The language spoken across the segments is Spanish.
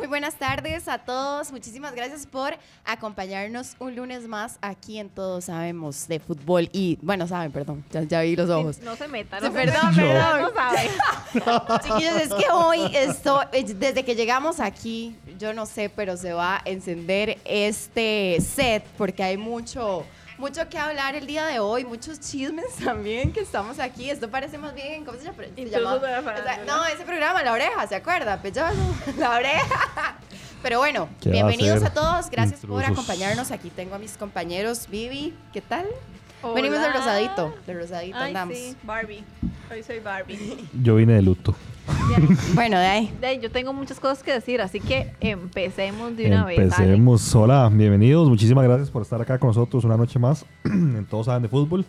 Muy buenas tardes a todos. Muchísimas gracias por acompañarnos un lunes más aquí en Todos Sabemos de Fútbol. Y bueno, saben, perdón, ya, ya vi los ojos. No se meta, Sí, no se perdón, meta. perdón. No sabe. Chiquillos, es que hoy esto, desde que llegamos aquí, yo no sé, pero se va a encender este set porque hay mucho, mucho que hablar el día de hoy, muchos chismes también que estamos aquí. Esto parece más bien, ¿cómo se llama? Se llama- o sea, no, ese programa, La Oreja, ¿se acuerda? Pechoso, La Oreja. Pero bueno, ¿Qué va a bienvenidos a todos. Gracias por acompañarnos. Aquí tengo a mis compañeros. Vivi, ¿qué tal? Hola. Venimos del rosadito. Del rosadito Ay, andamos. sí, Barbie. Hoy soy Barbie. Yo vine de luto. Bueno, de ahí. De ahí, yo tengo muchas cosas que decir, así que empecemos de una vez. dale. Empecemos. Hola, bienvenidos. Muchísimas gracias por estar acá con nosotros una noche más en Todos Saben de Fútbol.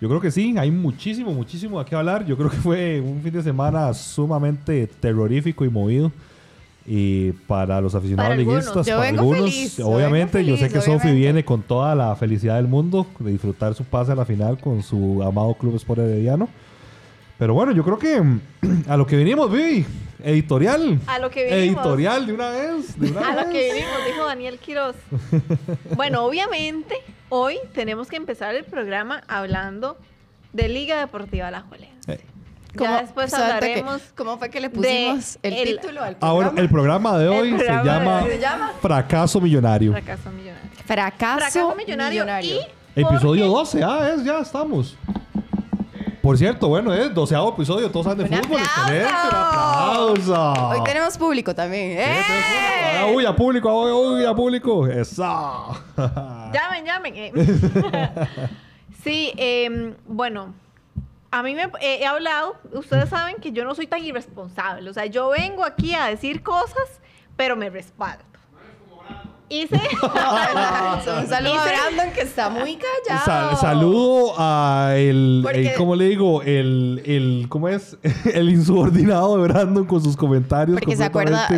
Yo creo que sí, hay muchísimo, muchísimo a qué hablar. Yo creo que fue un fin de semana sumamente terrorífico y movido. Y para los aficionados Para algunos. liguistas, Yo para vengo algunos, feliz, yo obviamente, vengo yo sé feliz, que Sofi obviamente. viene con toda la felicidad del mundo de disfrutar su pase a la final con su amado Club Sport Herediano. Pero bueno, yo creo que mm, a lo que venimos, Vivi, editorial. A lo que vinimos. Editorial de una vez. De una A lo que vinimos, dijo Daniel Quiroz. Bueno, obviamente, hoy tenemos que empezar el programa hablando de Liga Deportiva La Eh, Ya después que- hablaremos ¿Cómo fue que le pusimos el, el- título al Ahora, programa? el programa de El hoy programa se, llama de hoy. ¿Se llama? Fracaso Millonario. Fracaso Millonario. Fracaso, Fracaso Millonario, y... Episodio porque- 12, ah, es, ya estamos. Por cierto, bueno, es doceavo episodio, todos saben de ¡Un fútbol. aplauso! Excelente, un aplauso. Hoy tenemos público también. ¡Eh! Uy, a público, uy, a público. Esa. Llamen, llamen. eh. sí, em, bueno, a mí me eh, he hablado, ustedes saben que yo no soy tan irresponsable, o sea, yo vengo aquí a decir cosas, pero me respaldo. Hice, Un saludo a Hice- Brandon que está muy callado. Sal- saludo a el, Porque- el- ¿cómo le digo? El, el, ¿cómo es? El insubordinado de Brandon con sus comentarios Porque se acuerda,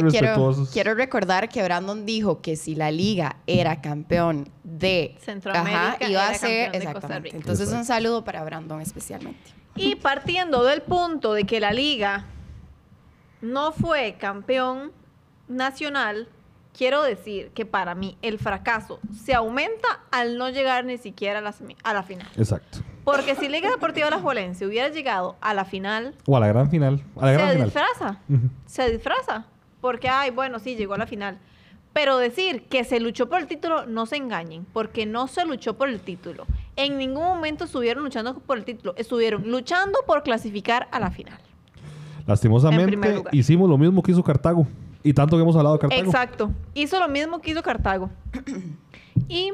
quiero, recordar que Brandon dijo que si la liga era campeón de Centroamérica, Ajá, iba a ser campeón de Costa exactamente. Rica. Entonces un saludo para Brandon especialmente. y partiendo del punto de que la liga no fue campeón nacional, quiero decir que para mí el fracaso se aumenta al no llegar ni siquiera a la, a la final. Exacto. Porque si Liga Deportiva La Juelense hubiera llegado a la final, O a la gran final. A la gran se final. disfraza. Se disfraza. Porque, ay, bueno, sí, llegó a la final. Pero decir que se luchó por el título, no se engañen, porque no se luchó por el título. En ningún momento estuvieron luchando por el título, estuvieron luchando por clasificar a la final. En Lastimosamente, hicimos lo mismo que hizo Cartago. Y tanto que hemos hablado de Cartago. Exacto. Hizo lo mismo que hizo Cartago. y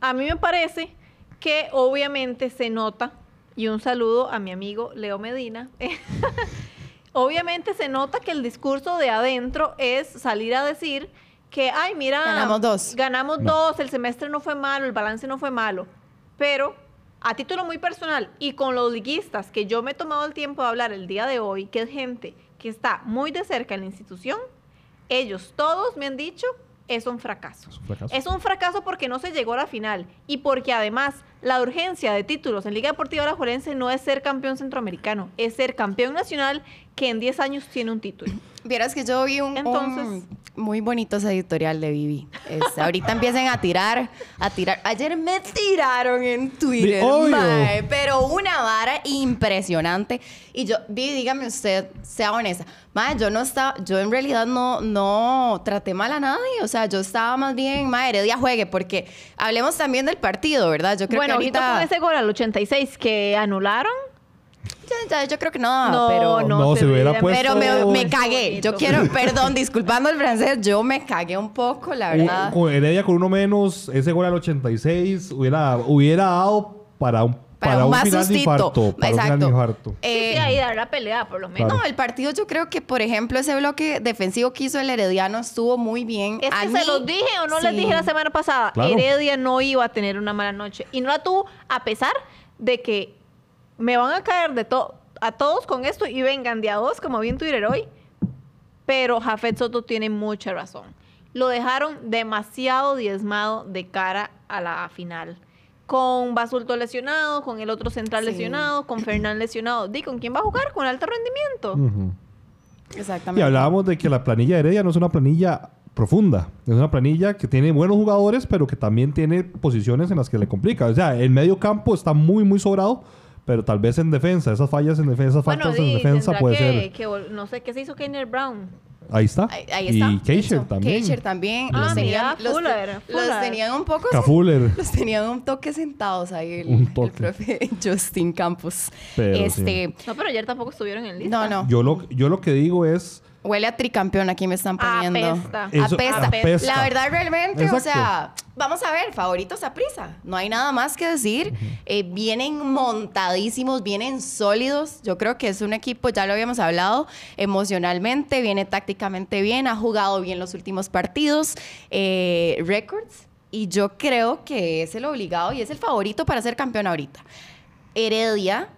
a mí me parece que obviamente se nota, y un saludo a mi amigo Leo Medina, obviamente se nota que el discurso de adentro es salir a decir que, ay, mira, Ganamos dos. Ganamos No. dos, el semestre no fue malo, el balance no fue malo. Pero a título muy personal y con los liguistas que yo me he tomado el tiempo de hablar el día de hoy, que es gente que está muy de cerca en la institución, ellos todos me han dicho es un fracaso. Es un fracaso. Es un fracaso porque no se llegó a la final y porque además la urgencia de títulos en Liga Deportiva Alajuelense no es ser campeón centroamericano, es ser campeón nacional que en 10 años tiene un título. Vieras que yo vi un, Entonces- un muy bonito ese editorial de Vivi. Es, ahorita empiecen a tirar, a tirar. Ayer me tiraron en Twitter, mae, pero una vara impresionante. Y yo, Vivi, dígame usted, sea honesta. Mae, yo no estaba, yo en realidad no, no traté mal a nadie. O sea, yo estaba más bien, mae, Heredia juegue, porque hablemos también del partido, ¿verdad? Yo creo bueno, ahorita. con ese gol al 86 que anularon, Ya, ya, yo creo que no, no, pero. no, No, se hubiera puesto- Pero me, me cagué. Yo quiero, perdón, disculpando el francés, yo me cagué un poco, la verdad. Con Heredia con uno menos, ese gol al 86 hubiera, hubiera dado para un, para un más final sustito. infarto. Para un final sí, Eh, sí, ahí dar la pelea por lo menos. Claro. No, el partido yo creo que, por ejemplo, ese bloque defensivo que hizo el Herediano estuvo muy bien. Es A que mí- se los dije o no les dije la semana pasada. Claro. Heredia no iba a tener una mala noche. Y no la tuvo, a pesar de que me van a caer de todo a todos con esto y vengan de a dos, como vi en Twitter hoy. Pero Jafet Soto tiene mucha razón. Lo dejaron demasiado diezmado de cara a la final. Con Basulto lesionado, con el otro central Sí. lesionado, con Fernán lesionado. Di, ¿con quién va a jugar? Con alto rendimiento. Exactamente. Y hablábamos de que la planilla de Heredia no es una planilla profunda. Es una planilla que tiene buenos jugadores, pero que también tiene posiciones en las que le complica. O sea, el medio campo está muy, muy sobrado, pero tal vez en defensa, esas fallas en defensa, esas Bueno, faltas en defensa puede que, ser. que no sé qué se hizo Keiner Brown. Ahí está. Ahí, ahí está. Y Keisher también. Keisher también. Ah, los, tenían, mira, los, Fuller, los Fuller. tenían un poco... Cafuller. Los tenían un toque sentados ahí el, Un el toque. profe Justin Campos. Pero sí. este, No, pero ayer tampoco estuvieron en lista. No, no. Yo lo, yo lo que digo es. Huele a tricampeón, aquí me están poniendo. Apesta. Eso- apesta. apesta. La verdad, realmente, o sea, vamos a ver, favoritos a prisa. No hay nada más que decir. Eh, vienen montadísimos, vienen sólidos. Yo creo que es un equipo, ya lo habíamos hablado, emocionalmente, viene tácticamente bien, ha jugado bien los últimos partidos, eh, records. Y yo creo que es el obligado y es el favorito para ser campeón ahorita. Heredia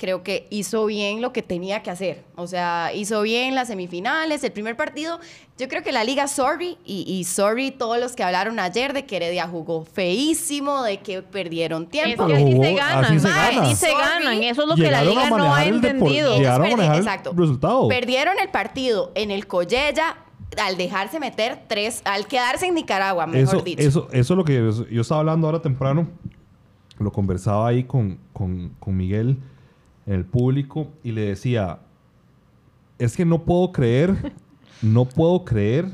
creo que hizo bien lo que tenía que hacer. O sea, hizo bien las semifinales, el primer partido. Yo creo que la liga, sorry, y, y sorry todos los que hablaron ayer de que Heredia jugó feísimo, de que perdieron Es tiempo. que Pero así se ganan. así se Mae, gana. así se Sorry. ganan. Eso es lo que la liga no ha entendido. llegaron a Ellos manejar el exacto. resultado. Perdieron el partido en el Collella al dejarse meter tres, al quedarse en Nicaragua, mejor Eso, dicho. eso, eso es lo que yo, yo estaba hablando ahora temprano. Lo conversaba ahí con, con, con Miguel en el público y le decía, es que no puedo creer, no puedo creer.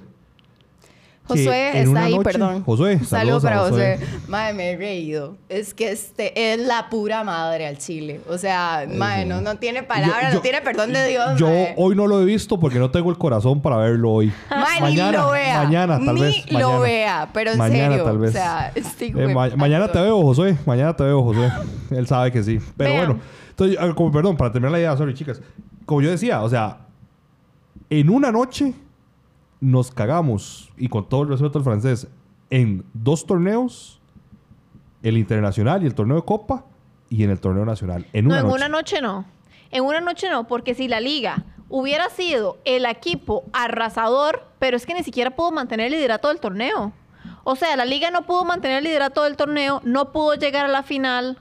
que Josué está ahí, noche- perdón. Josué, saludos para Josué. Josué. Madre, me he reído. Es que este es la pura madre al chile. O sea, madre, no, no tiene palabras, no tiene perdón de Dios. Yo mae. hoy no lo he visto porque no tengo el corazón para verlo hoy. Mae, mañana, ni lo vea. mañana, tal ni vez. lo mañana. vea, pero en Mañana, serio. tal vez. O sea, este Eh, ma- mañana te veo, Josué. Mañana te veo, Josué. Él sabe que sí. Pero Vean. bueno. Entonces, ah, como, perdón, para terminar la idea, sorry, chicas. Como yo decía, o sea, en una noche nos cagamos, y con todo el respeto al francés, en dos torneos, el internacional y el torneo de Copa, y en el torneo nacional. En No, en noche. una noche no. En una noche no, porque si la liga hubiera sido el equipo arrasador, pero es que ni siquiera pudo mantener el liderato del torneo. O sea, la liga no pudo mantener el liderato del torneo, no pudo llegar a la final.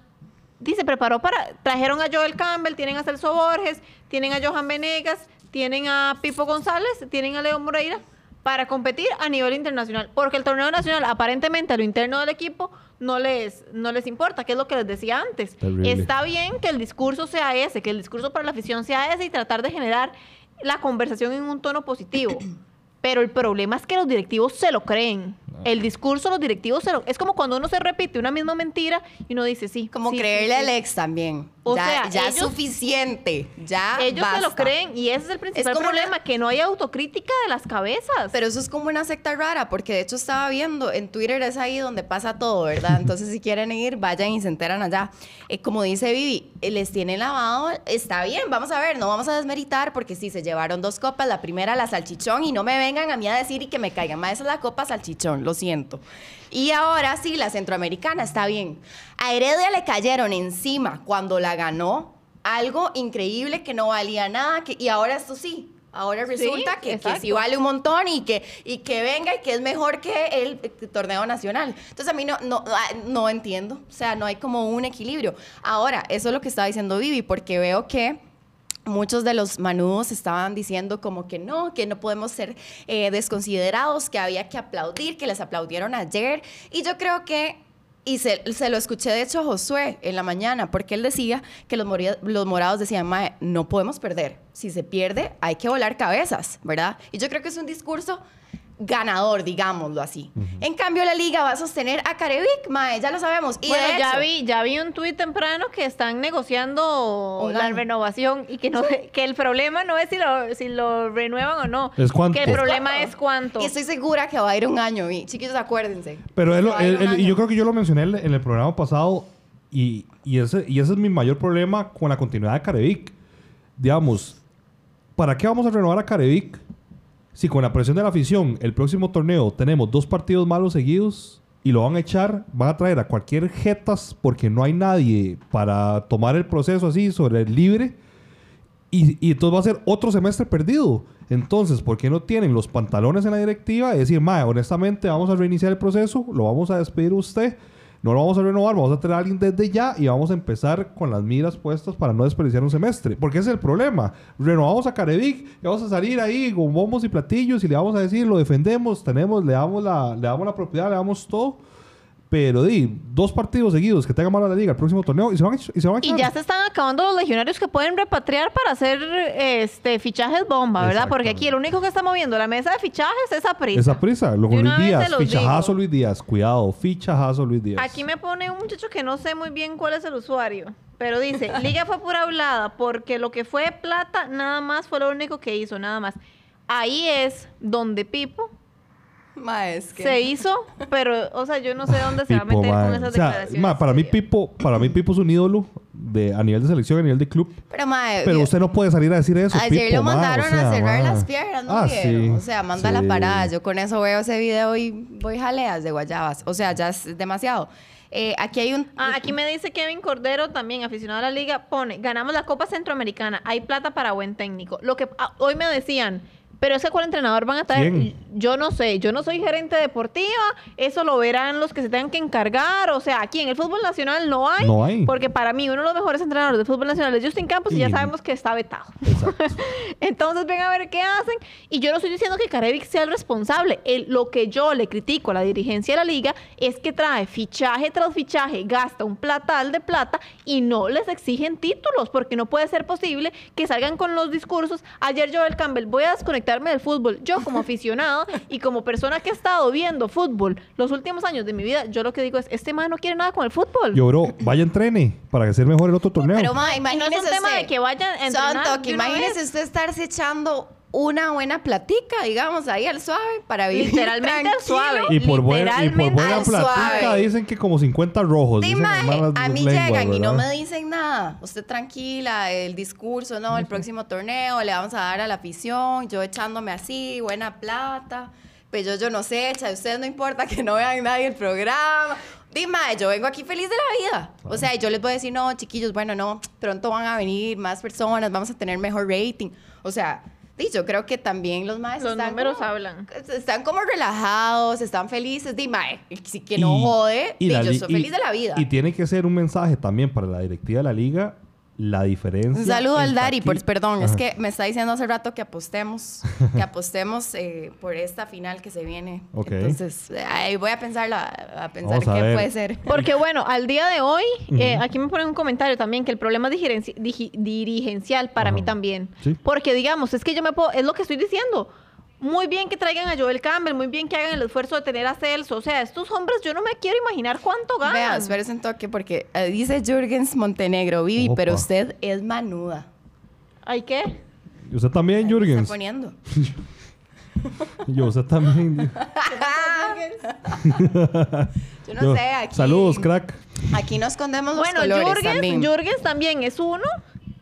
Dice, preparó para. Trajeron a Joel Campbell, tienen a Celso Borges, tienen a Johan Venegas, tienen a Pipo González, tienen a Leo Moreira para competir a nivel internacional. Porque el torneo nacional, aparentemente, a lo interno del equipo no les, no les importa, que es lo que les decía antes. Terrible. Está bien que el discurso sea ese, que el discurso para la afición sea ese y tratar de generar la conversación en un tono positivo. Pero el problema es que los directivos se lo creen. El discurso, los directivos se lo... Es como cuando uno se repite una misma mentira y uno dice, sí. Como sí, creerle sí, al sí. ex también. O ya sea, ya es suficiente. Ya Ellos se lo creen y ese es el principal una- problema, que no hay autocrítica de las cabezas. Pero eso es como una secta rara, porque de hecho estaba viendo, en Twitter es ahí donde pasa todo, ¿verdad? Entonces si quieren ir, vayan y se enteran allá. Eh, como dice Vivi, eh, les tiene lavado, está bien, vamos a ver, no vamos a desmeritar, porque sí, se llevaron dos copas, la primera la salchichón, y no me vengan a mí a decir y que me caigan, más esa es la copa salchichón, lo siento. Y ahora sí, la centroamericana, está bien. A Heredia le cayeron encima cuando la ganó, algo increíble que no valía nada, que, y ahora esto sí, Ahora resulta Sí, que, que sí vale un montón y que, y que venga y que es mejor que el eh, torneo nacional. Entonces a mí no, no, ah, no entiendo. O sea, no hay como un equilibrio. Ahora, eso es lo que estaba diciendo Vivi, porque veo que muchos de los manudos estaban diciendo como que no, que no podemos ser eh, desconsiderados, que había que aplaudir, que les aplaudieron ayer. Y yo creo que, y se, se lo escuché de hecho a Josué en la mañana, porque él decía que los, moria- los morados decían, Mae, no podemos perder. Si se pierde, hay que volar cabezas, ¿verdad? Y yo creo que es un discurso ganador, digámoslo así. En cambio, la liga va a sostener a Carevic, Mae, ya lo sabemos. Y bueno, de ya vi, ya vi un tuit temprano que están negociando la renovación y que no que el problema no es si lo, si lo renuevan o no. Es cuánto. Que el Es problema cuánto. es cuánto. Y estoy segura que va a ir un año, vi. chiquillos, acuérdense. Pero él- él- él- yo creo que yo lo mencioné en en el programa pasado y, y ese, y ese es mi mayor problema con la continuidad de Carevic. Digamos, ¿para qué vamos a renovar a Carevic si con la presión de la afición el próximo torneo tenemos dos partidos malos seguidos y lo van a echar, van a traer a cualquier jetas porque no hay nadie para tomar el proceso así sobre el libre? Y, y entonces va a ser otro semestre perdido. Entonces, ¿por qué no tienen los pantalones en la directiva? Y decir, mae, honestamente, vamos a reiniciar el proceso, lo vamos a despedir usted, no lo vamos a renovar, vamos a tener a alguien desde ya y vamos a empezar con las miras puestas para no desperdiciar un semestre. Porque ese es el problema. Renovamos a Carevic y vamos a salir ahí con bombos y platillos y le vamos a decir, lo defendemos, tenemos, le damos la, le damos la propiedad, le damos todo. Pero di, dos partidos seguidos que tengan mal a la liga el próximo torneo y se van y se van a Y ya se están acabando los legionarios que pueden repatriar para hacer este fichajes bomba, ¿verdad? Porque aquí el único que está moviendo la mesa de fichajes es Aprisa. Esa prisa, lo con Luis Díaz, fichajazo digo. Luis Díaz, cuidado, fichajazo Luis Díaz. Aquí me pone un muchacho que no sé muy bien cuál es el usuario, pero dice, Liga fue pura hablada porque lo que fue plata nada más fue lo único que hizo, nada más. Ahí es donde Pipo Ma, es que- se hizo, pero, o sea, yo no sé dónde se va a Pipo, meter con esas O sea, declaraciones. para mí. Pipo, para mí Pipo es un ídolo de, a nivel de selección, a nivel de club. Pero, mae, Pero usted no puede salir a decir eso. Ayer Pipo, lo mandaron o sea, a cerrar las piernas, ¿no Ah, sí. O sea, manda la Sí. parada. Yo con eso veo ese video y voy jaleas de guayabas. O sea, ya es demasiado. Eh, aquí hay un... Ah, aquí me dice Kevin Cordero, también aficionado a la liga, pone, ganamos la Copa Centroamericana, hay plata para buen técnico. Lo que ah, hoy me decían, pero ese cuál entrenador van a traer, ¿Quién? yo no sé, yo no soy gerente deportiva, eso lo verán los que se tengan que encargar, o sea, aquí en el fútbol nacional no hay, No hay. porque para mí uno de los mejores entrenadores de fútbol nacional es Justin Campos y, Y- ya sabemos que está vetado. Entonces ven a ver qué hacen. Y yo no estoy diciendo que Carevic sea el responsable. El- lo que yo le critico a la dirigencia de la liga es que trae fichaje tras fichaje, gasta un platal de plata y no les exigen títulos, porque no puede ser posible que salgan con los discursos. Ayer Joel Campbell, voy a del fútbol. Yo como aficionado y como persona que ha estado viendo fútbol los últimos años de mi vida, yo lo que digo es, este man no quiere nada con el fútbol. Yo, bro, vaya entrene para que sea mejor el otro torneo. Pero, ma, Y no es imagínese un tema usted. de que vayan a entrenar Son toque, imagínese vez. usted estarse echando una buena platica, digamos, ahí al suave para vivir Literalmente al suave. y por buena, y por buena platica suave. dicen que como 50 rojos. Dicen malas a mí lenguas, llegan y no me dicen nada. Usted tranquila, el discurso, no, el próximo torneo le vamos a dar a la afición, yo echándome así, buena plata. Pues yo, yo no sé, echa, ustedes no importa que no vean nadie el programa. Dime, yo vengo aquí feliz de la vida. O sea, yo les voy a decir, no, chiquillos, bueno, no, pronto van a venir más personas, vamos a tener mejor rating. O sea, di, yo creo que también los maestros Los números hablan. Están como relajados, están felices. Dime, si que no Y- jode, y la yo soy y- feliz de la vida. Y tiene que ser un mensaje también para la directiva de la liga, la diferencia. Un saludo al Dari, por, perdón, es Ajá. que me está diciendo hace rato que apostemos, que apostemos eh, por esta final que se viene. Ok. Entonces, ahí voy a pensar, a pensar Vamos a qué ver. puede ser. Porque bueno, al día de hoy, eh, aquí me ponen un comentario también que el problema es dirigencial para mí Ajá. también. Sí. Porque digamos, es que yo me puedo, es lo que estoy diciendo. Muy bien que traigan a Joel Campbell, muy bien que hagan el esfuerzo de tener a Celso. O sea, estos hombres yo no me quiero imaginar cuánto ganan. Vea, espérese un toque, porque eh, dice Jürgens Montenegro, Vivi, Opa. pero usted es manuda. ¿Ay qué? Y usted también, Jürgens. está poniendo. Yo, usted también. Yo no Yo- sé, aquí... Saludos, crack. Aquí nos escondemos los Bueno, colores Jürgens también. Jürgens también es uno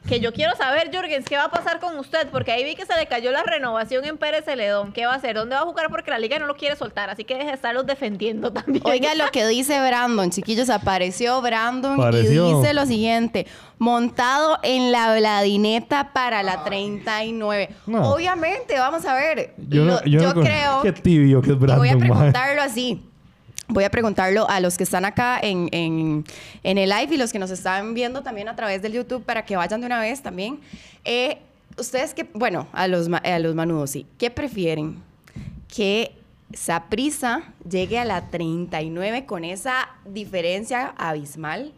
que yo quiero saber, Jürgens, ¿qué va a pasar con usted? Porque ahí vi que se le cayó la renovación en Pérez Celedón. ¿Qué va a hacer? ¿Dónde va a jugar? Porque la liga no lo quiere soltar, así que deje de estarlos defendiendo también. Oiga lo que dice Brandon, chiquillos, apareció Brandon y dice lo siguiente, montado en la Vladineta para la 39. No. Obviamente, vamos a ver, Yo, lo- yo, yo no con- creo... Qué tibio que es Brandon, voy a preguntarlo así. Voy a preguntarlo a los que están acá en, en- el live y los que nos están viendo también a través del YouTube para que vayan de una vez también. Eh, Ustedes que, bueno, a los, a los manudos sí, ¿qué prefieren? Que Saprisa llegue a la 39 con esa diferencia abismal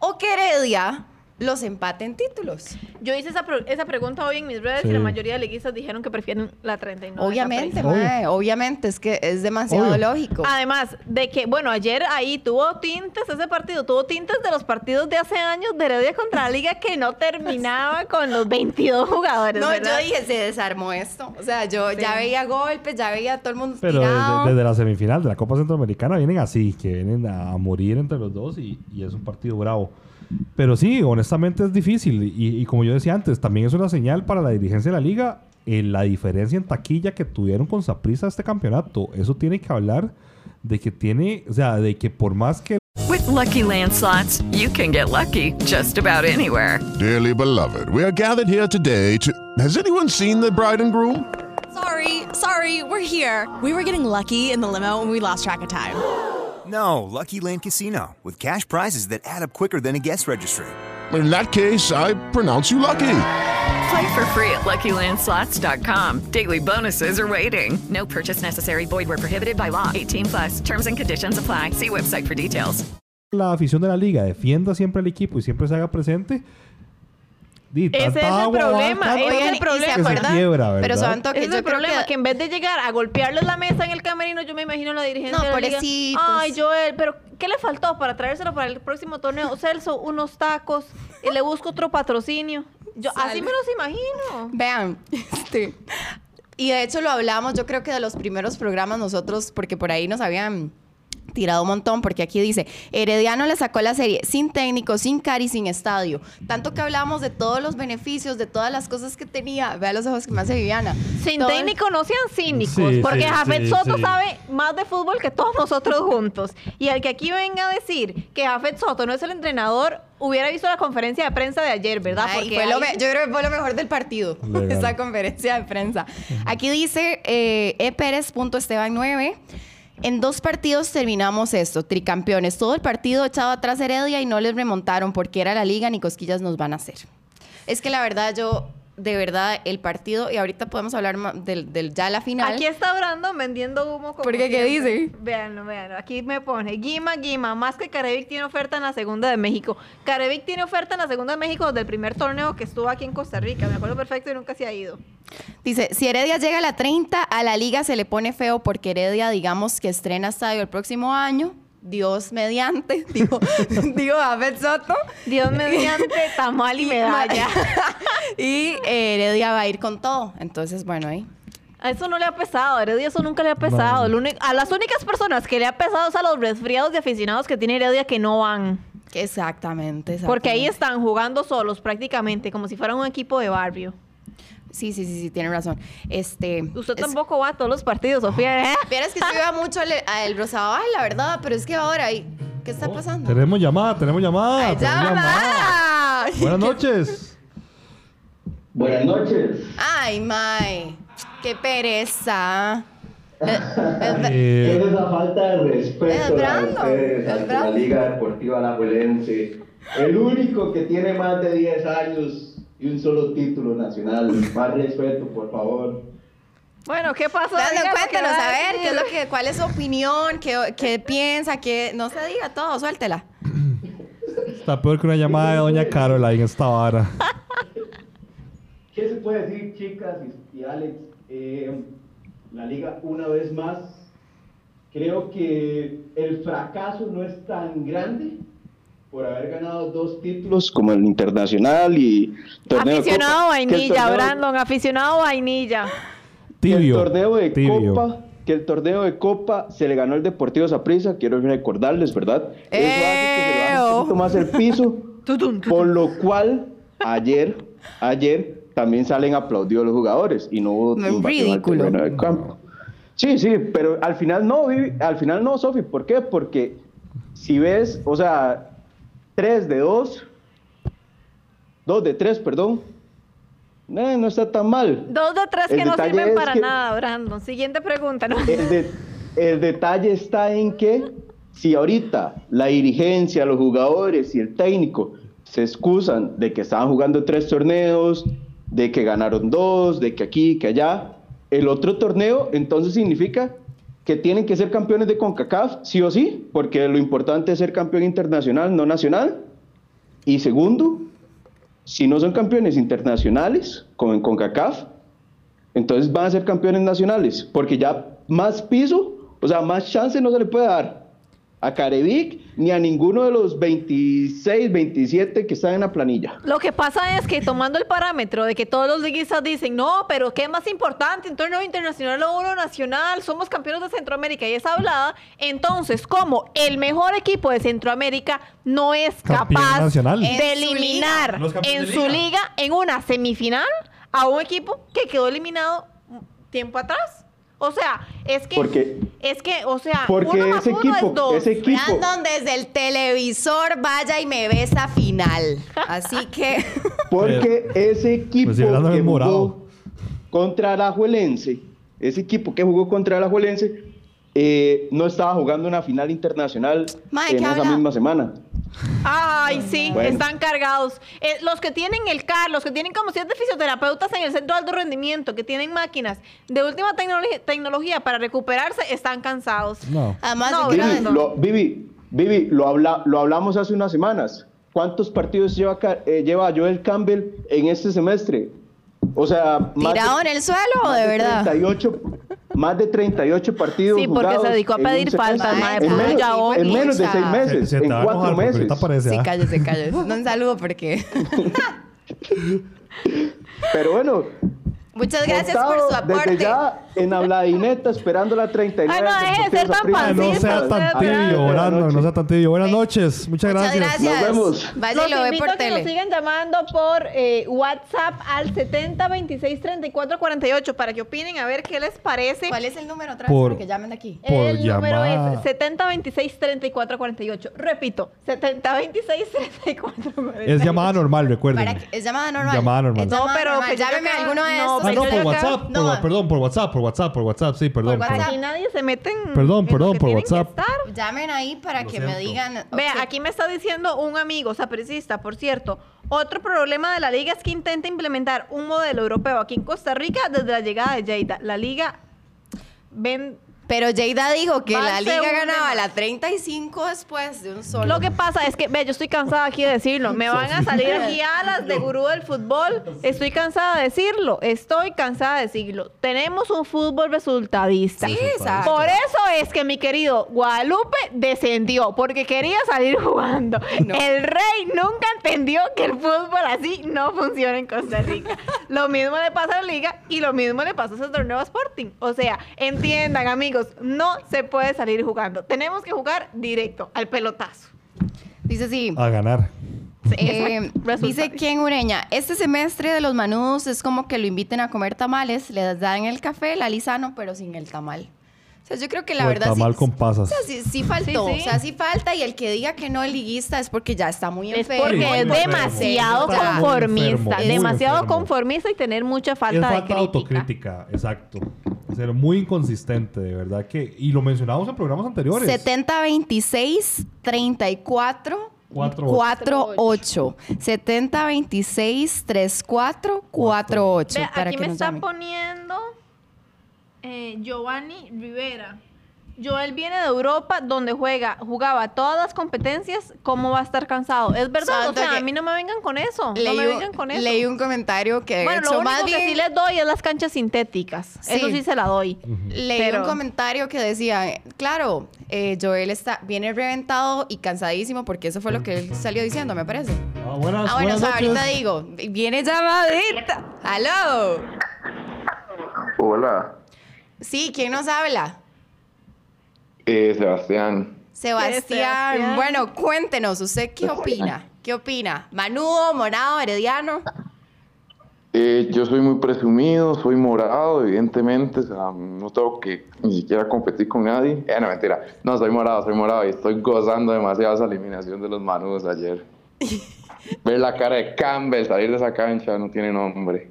o que Heredia los empate en títulos. Yo hice esa, pro- esa pregunta hoy en mis redes Sí. y la mayoría de liguistas dijeron que prefieren la 39. Obviamente, mae, obviamente, es que es demasiado Obvio. lógico. Además de que, bueno, ayer ahí tuvo tintes, ese partido tuvo tintes de los partidos de hace años de Heredia contra la Liga que no terminaba con los 22 jugadores. No, ¿verdad? yo dije, se desarmó esto. O sea, yo ya veía golpes, ya veía a todo el mundo Pero tirado. desde, desde la semifinal de la Copa Centroamericana vienen así, que vienen a morir entre los dos y, y es un partido bravo. Pero sí, honestamente es difícil. Y, y como yo decía antes, también es una señal para la dirigencia de la liga eh, la diferencia en taquilla que tuvieron con Saprissa este campeonato. Eso tiene que hablar de que tiene, o sea, de que por más que With Lucky Land slots, you can get lucky just about anywhere. Dearly beloved, we are gathered here today to. Has anyone seen the bride and groom? Sorry, sorry, we're here. We were getting lucky in the limo and we lost track of time. No, Lucky Land Casino, with cash prizes that add up quicker than a guest registry. In that case, I pronounce you lucky. Play for free at LuckyLandSlots.com. Daily bonuses are waiting. No purchase necessary. Void where prohibited by law. 18 plus. Terms and conditions apply. See website for details. la afición de la liga defienda siempre al equipo y siempre se haga presente, di, Ese es el problema, ese es el problema. que se acuerdan, quiebra, ¿verdad? pero saben toque, Ese es el problema, que... que, en vez de llegar a golpearles la mesa en el camerino, yo me imagino la dirigencia No, pobrecitos. Ay, Joel, pero ¿qué le faltó para traérselo para el próximo torneo? Celso, unos tacos y le busco otro patrocinio. Yo Sal. así me los imagino. vean, este, y de hecho lo hablamos, yo creo que de los primeros programas nosotros, porque por ahí nos habían tirado un montón, porque aquí dice, Herediano le sacó la serie sin técnico, sin cari, sin estadio. Tanto que hablamos de todos los beneficios, de todas las cosas que tenía. Vea los ojos que me hace Viviana. Sin Todo- técnico no sean cínicos, Sí, porque sí, Jafet sí, Soto sí. sabe más de fútbol que todos nosotros juntos. Y el que aquí venga a decir que Jafet Soto no es el entrenador, hubiera visto la conferencia de prensa de ayer, ¿verdad? Ay, fue lo me- yo creo que fue lo mejor del partido, Legal. esa conferencia de prensa. Aquí dice eh, epérez.esteban 9. En dos partidos terminamos esto, tricampeones. Todo el partido echado atrás Heredia y no les remontaron porque era la liga ni cosquillas nos van a hacer. Es que la verdad yo, de verdad, el partido, y ahorita podemos hablar del, del ya la final. Aquí está Brandon vendiendo humo como ¿Por qué? ¿Qué siempre. dice? Véanlo, véanlo. Aquí me pone Guima, Guima, más que Carevic tiene oferta en la segunda de México. Carevic tiene oferta en la segunda de México desde el primer torneo que estuvo aquí en Costa Rica. Me acuerdo perfecto y nunca se ha ido. Dice, si Heredia llega a la 30, a la liga se le pone feo porque Heredia, digamos que estrena estadio el próximo año. Dios mediante, digo, digo Abed Soto. Dios mediante, tamal y medalla. y eh, Heredia va a ir con todo. Entonces, bueno, ahí. A eso no le ha pesado, a Heredia eso nunca le ha pesado. A las únicas personas que le ha pesado es a los resfriados de aficionados que tiene Heredia que no van. Exactamente, exactamente. Porque ahí están jugando solos prácticamente, como si fueran un equipo de barrio. Sí, sí, sí, sí, tiene razón. Este, Usted es- tampoco va a todos los partidos, Sofía. ¿eh? Vieras que yo iba mucho al, al Rosabal, la verdad, pero es que ahora, ahí, ¿qué está pasando? Tenemos llamada, tenemos llamada. ¡Ay, tenemos llamada. llama! Buenas noches. Buenas noches. Ay, Mae, qué pereza. Eh, Eh, Es esa falta de respeto Es Brandon, ustedes, es ante la. Liga Deportiva Alajuelense. El único que tiene más de 10 años y un solo título nacional. Más respeto, por favor. Bueno, ¿qué pasó? Que cuéntanos, a ver. ¿qué es lo que, ¿cuál es su opinión? ¿Qué, qué piensa? ¿Qué, no se diga todo, suéltela. está peor que una llamada de Doña Carola en esta vara. ¿Qué se puede decir, chicas y, y Alex? Eh, la liga, una vez más, creo que el fracaso no es tan grande por haber ganado dos títulos como el internacional y torneo Aficionado Copa, vainilla, Brandon, aficionado vainilla. que el Tibio. torneo de tibio. Copa, que el torneo de Copa se le ganó el Deportivo Saprissa, quiero recordarles, ¿verdad? Eso hace que se le baje un ¡Eo! poquito más el piso, por lo cual ayer, ayer también salen aplaudidos los jugadores y no hubo No, al ridículo. terreno de campo. Sí, sí, pero al final no, al final no, Sofi. ¿Por qué? Porque si ves, o sea, 3 de 2, 2 de 3, perdón, eh, no está tan mal. Dos de tres El que no sirven para que- nada, Brandon. Siguiente pregunta, ¿no? El, de- el detalle está en que si ahorita la dirigencia, los jugadores y el técnico se excusan de que estaban jugando tres torneos, de que ganaron dos, de que aquí, que allá, el otro torneo entonces significa que tienen que ser campeones de CONCACAF, sí o sí, porque lo importante es ser campeón internacional, no nacional. Y segundo, si no son campeones internacionales, como en CONCACAF, entonces van a ser campeones nacionales, porque ya más piso, o sea, más chance no se le puede dar a Carevic ni a ninguno de los 26, 27 que están en la planilla. Lo que pasa es que tomando el parámetro de que todos los liguistas dicen, no, pero ¿qué es más importante? Un torneo internacional o uno nacional, somos campeones de Centroamérica y es hablada, entonces, como el mejor equipo de Centroamérica no es Campeón capaz nacional. de En su eliminar liga. En su liga en una semifinal a un equipo que quedó eliminado tiempo atrás? O sea, es que, Porque- es que, o sea, Porque uno más ese uno equipo, es dos. ese equipo, Brandon desde el televisor vaya y me ve esa final. Así que porque ese equipo Pues si Brandon que jugó contra Alajuelense, ese equipo que jugó contra Alajuelense, eh, no estaba jugando una final internacional en ¿qué esa habla? misma semana. Ay, sí, Bueno. están cargados. Eh, los que tienen el CAR, los que tienen como siete fisioterapeutas en el centro de alto rendimiento, que tienen máquinas de última tecnología, tecnología para recuperarse, están cansados. No. además No, Vivi, lo, Vivi, Vivi, lo, habla, lo hablamos hace unas semanas. ¿Cuántos partidos lleva, eh, lleva Joel Campbell en este semestre? O sea, tirado de- en el suelo o de verdad. 38, más de 38 partidos Sí, porque jugados se dedicó a pedir faltas, mae, en, puro menos, ya en menos de seis Se, meses, se te en cuatro ahorita meses. aparece. Sí, ¿ah? cállese, cállese. No un saludo porque. Pero bueno, Muchas gracias por su aporte. Desde ya en habladineta esperando la 39. Ay, no, deje de ser tan. Ah, no sea tan tibio, Brandon, no sea tan tibio. Buenas noches, muchas Muchas gracias. gracias. Nos vemos. Vaya y lo ve invito por a que nos tele. sigan llamando por eh, WhatsApp al 70 26 34 48 para que opinen a ver qué les parece. ¿Cuál es el número otra vez Por- para que llamen de aquí? Por El número llamada. es 70 26 34 48. Repito, 70 26 34 48. Es llamada normal, recuerden. Es llamada normal. Llamada normal. No, pero que Llámeme a alguno de no, estos. Ah, no, Pero por WhatsApp. No. perdón, por WhatsApp, por WhatsApp, por WhatsApp, sí, perdón. Por. WhatsApp. Aquí nadie se mete en. Perdón, en lo perdón, que por tienen que WhatsApp. estar. Llamen ahí para Lo que me siento. digan. Vea, aquí me está diciendo un amigo sapricista, por cierto. Otro problema de la liga es que intenta implementar un modelo europeo aquí en Costa Rica desde la llegada de Lleida. La liga ven Pero Jada dijo que Va la liga ganaba la 35 después de un solo. Lo que pasa es que, ve, yo estoy cansada aquí de decirlo. Me van a salir aquí alas de gurú del fútbol. Estoy cansada de decirlo. Estoy cansada de decirlo. Tenemos un fútbol resultadista. Sí, exacto. Por eso es que mi querido Guadalupe descendió, porque quería salir jugando. No. El rey nunca entendió que el fútbol así no funciona en Costa Rica. lo mismo le pasa a la liga y lo mismo le pasa a ese torneo Sporting. O sea, entiendan, amigos, no se puede salir jugando. Tenemos que jugar directo, al pelotazo. Dice así. A ganar. eh, dice Ken Ureña, este semestre de los manudos es como que lo inviten a comer tamales, les dan el café, la lisano, pero sin el tamal. Sea, yo creo que la O el verdad tamal sí, con pasas. o sea, sí, sí faltó, Sí, sí. o sea, sí falta y el que diga que no es liguista es porque ya está muy Es enfermo. porque es muy enfermo. demasiado Está conformista. enfermo, demasiado enfermo. conformista y tener mucha Es falta, falta de crítica. autocrítica, exacto. Ser muy inconsistente, de verdad que. Y lo mencionamos en programas anteriores. 70 26 34 Cuatro, 48 70 26 34 48 Ve, para aquí que me está llamen. poniendo eh, Giovanni Rivera. Joel viene de Europa donde juega, jugaba todas las competencias, ¿cómo va a estar cansado? Es verdad, Santo o sea, a mí no me vengan con eso, Leí, no me un- vengan con eso. leí un comentario que de bueno, hecho, lo único más que bien sí les doy es las canchas sintéticas. Sí. Eso sí se la doy. leí Pero- un comentario que decía, claro, eh, Joel está viene reventado y cansadísimo porque eso fue lo que él salió diciendo, me parece. Ah, buenas, Ah, bueno, o buenas sea, ahorita digo, viene llamadita. ¡Aló! Hola, Sí, ¿quién nos habla? eh, Sebastián. Sebastián. Sebastián. Bueno, cuéntenos, ¿usted qué opina? ¿Qué opina? ¿Manudo, morado, herediano? Eh, yo soy muy presumido, soy morado, evidentemente, o sea, no tengo que ni siquiera competir con nadie. Eh, no, mentira. No, soy morado, soy morado y estoy gozando demasiado esa eliminación de los manudos ayer. Ver la cara de Campbell salir de esa cancha no tiene nombre.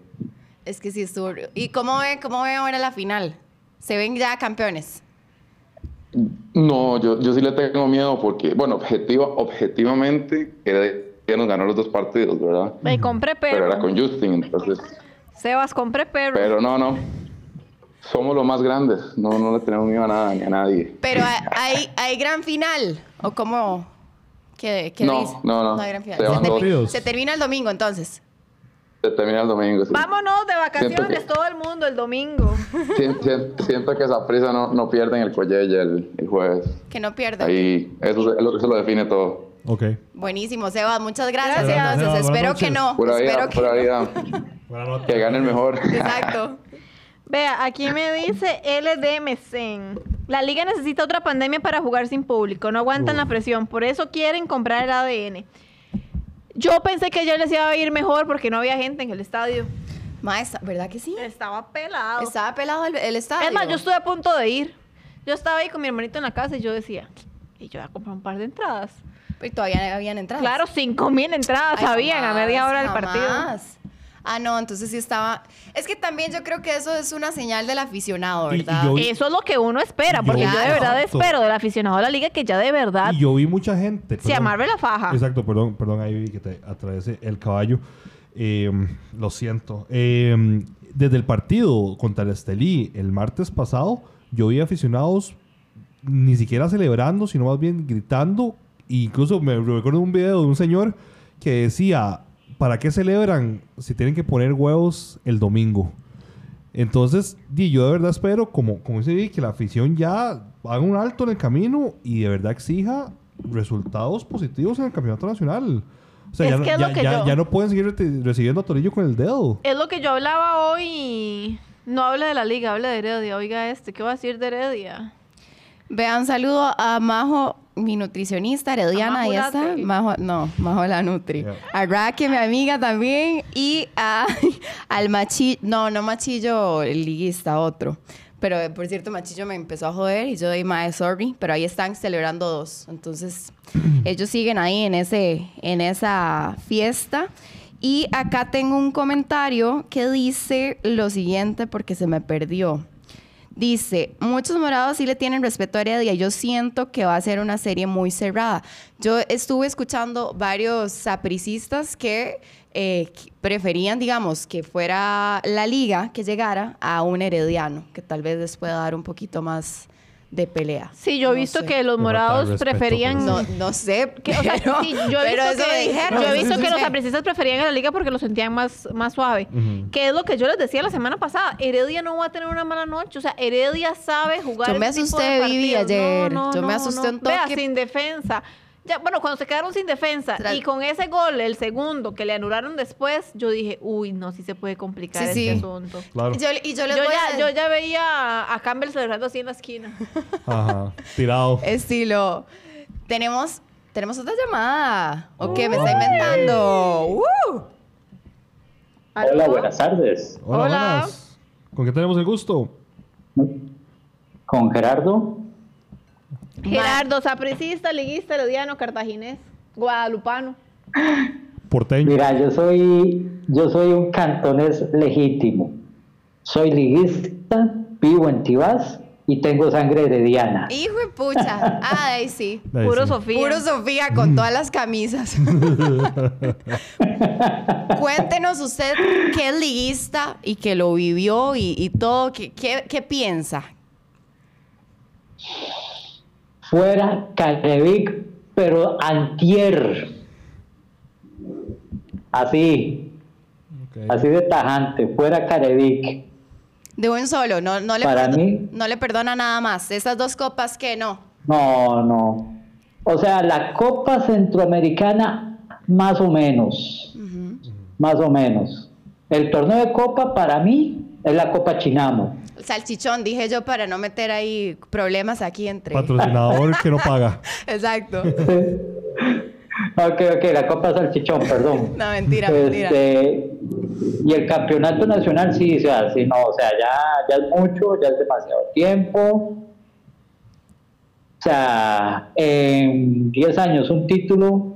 Es que sí estuvo. ¿Y cómo ve, cómo ve ahora la final? ¿Se ven ya campeones? No, yo, yo sí le tengo miedo porque, bueno, objetiva, objetivamente, ya nos ganó los dos partidos, ¿verdad? Me compré perro. Pero era con Justin, entonces... Sebas, compré perro. Pero no, no. Somos los más grandes. No, no le tenemos miedo a nada ni a nadie. Pero hay, hay gran final. ¿O cómo? ¿Qué, qué no, dice? no, no, hay gran final. Se termina el domingo entonces. Se termina el domingo, sí. Vámonos de vacaciones que- todo el mundo el domingo. Sien- sien- Siento que esa prisa no, no pierden el Collella el, el jueves. Que no pierdan. Ahí, eso es lo que se lo define todo. Ok. Buenísimo, Sebas. Muchas gracias. Gracias. Entonces, Sebas, buenas espero que no. Pura vida, espero que pura vida. Que gane el mejor. Exacto. Vea, aquí me dice LDMC. La liga necesita otra pandemia para jugar sin público. No aguantan la presión. Por eso quieren comprar el ADN. Yo pensé que ayer les iba a ir mejor porque no había gente en el estadio. Maestra, ¿verdad que sí? Estaba pelado. Estaba pelado el, el estadio. Es más, yo estuve a punto de ir. Yo estaba ahí con mi hermanito en la casa y yo decía, y yo voy a comprar un par de entradas. Pero todavía habían entrado. Claro, cinco mil entradas Ay, habían a media jamás, hora del partido. Ah, no, entonces sí estaba. Es que también yo creo que eso es una señal del aficionado, Y- y ¿verdad? yo- Eso es lo que uno espera, porque yo de verdad Exacto. espero del aficionado de la liga que ya de verdad Y yo vi mucha gente. se perdón. amarre la faja. Exacto, perdón, perdón, ahí vi que te atravesé el caballo. Eh, lo siento. Eh, desde el partido contra el Estelí el martes pasado, yo vi aficionados ni siquiera celebrando, sino más bien gritando. E incluso me recuerdo un video de un señor que decía, ¿para qué celebran si tienen que poner huevos el domingo? Entonces, di, yo de verdad espero, como, como dice que la afición ya haga un alto en el camino y de verdad exija resultados positivos en el campeonato nacional. O sea, Es ya, no- que es ya- lo que ya- yo- ya no pueden seguir recibiendo a Torillo con el dedo. Es lo que yo hablaba hoy y no hable de la liga, hable de Heredia. Oiga este, ¿qué va a decir de Heredia? Vean, saludo a Majo, mi nutricionista herediana. Ahí está. Majo, no, Majo la Nutri. Yeah. A Raque, mi amiga también. Y a, al Machillo. No, no Machillo, el liguista, otro. Pero eh, por cierto, Machillo me empezó a joder y yo doy mae, sorry. Pero ahí están celebrando dos. Entonces, ellos siguen ahí en, ese, en esa fiesta. Y acá tengo un comentario que dice lo siguiente porque se me perdió. Dice, muchos morados sí le tienen respeto a Heredia. Yo siento que va a ser una serie muy cerrada. Yo estuve escuchando varios sapricistas que eh, preferían, digamos, que fuera la liga que llegara a un herediano, que tal vez les pueda dar un poquito más de pelea. Sí, yo he No visto sé. que los morados preferían... No, no sé, que, o sea, pero, sí, yo he pero visto, eso que, dijeron. yo he visto que los aprecistas preferían a la liga porque lo sentían más, más suave. Que es lo que yo les decía la semana pasada. Heredia no va a tener una mala noche. O sea, Heredia sabe jugar. Yo me asusté, Vivi, ayer. No, no, Yo me asusté no. un Vea, toque. sin defensa. Ya, bueno, cuando se quedaron sin defensa Tra- y con ese gol, el segundo, que le anularon después, yo dije, uy, no, sí se puede complicar Sí, este sí. asunto. Claro. Yo, y yo les Yo voy ya, a yo ya veía a- Campbell celebrando así en la esquina. Ajá. Tirado. estilo. Tenemos, tenemos otra llamada. ¿O qué? Me está inventando. ¡Uh! Hola, buenas tardes. Hola, Hola. buenas. ¿Con qué tenemos el gusto? Con Gerardo. Gerardo, sapricista, liguista, herediano, cartaginés, guadalupano. Porteño. Mira, yo soy, yo soy un cantonés legítimo. Soy liguista, vivo en Tibás y tengo sangre herediana. Hijo de pucha. Ay, sí. Ahí Puro sí. Sofía. Puro Sofía con todas las camisas. Cuéntenos usted qué es liguista y que lo vivió y, y todo. ¿Qué, qué, qué piensa? Fuera Carevic, pero antier. Así, así de tajante. Fuera Carevic. De un solo, no, no, le, Para perdo- mí- no le perdona nada más. Esas dos copas que no. No, no. O sea, la Copa Centroamericana, más o menos. Más o menos. El torneo de Copa, para mí, es la Copa Chinamo. Salchichón, dije yo, para no meter ahí problemas aquí entre. Patrocinador que no paga. Exacto. Ok, ok, la Copa Salchichón, perdón. No, mentira, mentira. Este, y el campeonato nacional, sí, o sea, sí, no, o sea, ya, ya es mucho, ya es demasiado tiempo. O sea, en 10 años un título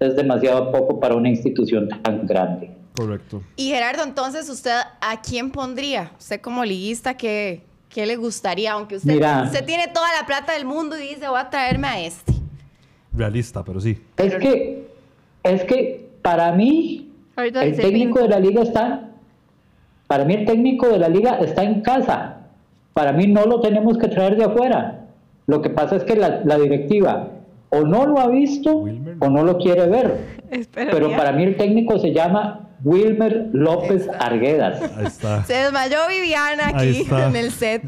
es demasiado poco para una institución tan grande. Correcto. Y Gerardo, entonces, ¿usted a quién pondría? Usted como liguista, ¿qué, qué le gustaría? Aunque usted, Mira. usted tiene toda la plata del mundo y dice, voy a traerme a este. Realista, pero sí. Es que, es que para mí, Ahorita el técnico de la liga está, para mí el técnico de la liga está en casa. Para mí no lo tenemos que traer de afuera. Lo que pasa es que la, la directiva o no lo ha visto o no lo quiere ver. Espera, Pero para mí el técnico se llama Wilmer López Arguedas. Ahí está. Se desmayó Viviana aquí en el set.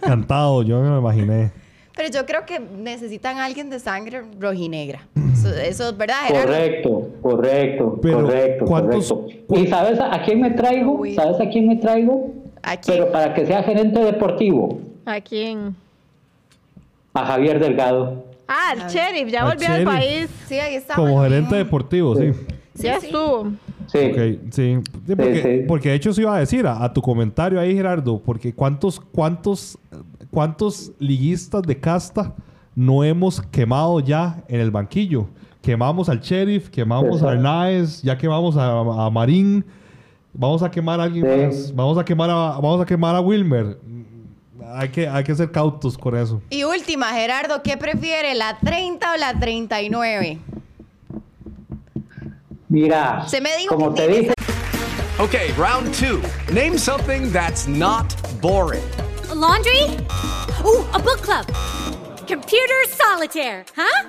Cantado, yo me lo imaginé. Pero yo creo que necesitan a alguien de sangre rojinegra. Eso, eso es verdad, Gerardo. Correcto, correcto, Pero, correcto, ¿cuántos- correcto. ¿Y sabes a, a quién me traigo? ¿Sabes a quién me traigo? Pero para que sea gerente deportivo, ¿A quién? a Javier Delgado. Ah, el sheriff, ya volvió al país. Sí, ahí está. Como gerente deportivo, sí. ya estuvo. Sí. Sí. Sí, porque, sí. porque de hecho se iba a decir a, a tu comentario ahí, Gerardo, porque cuántos, cuántos, cuántos liguistas de casta no hemos quemado ya en el banquillo. Quemamos al sheriff, quemamos a. Arnaez, ya quemamos a, a Marín. Vamos a quemar a alguien Sí. más. Vamos a quemar a, vamos a quemar a Wilmer. Hay que, hay que ser cautos con eso. Y última, Gerardo, ¿qué prefiere, la 30 o la 39? Mira, Se me dijo como que te dije, Okay, round two. Name something that's not boring. laundry? Ooh, a book club. Computer solitaire, huh?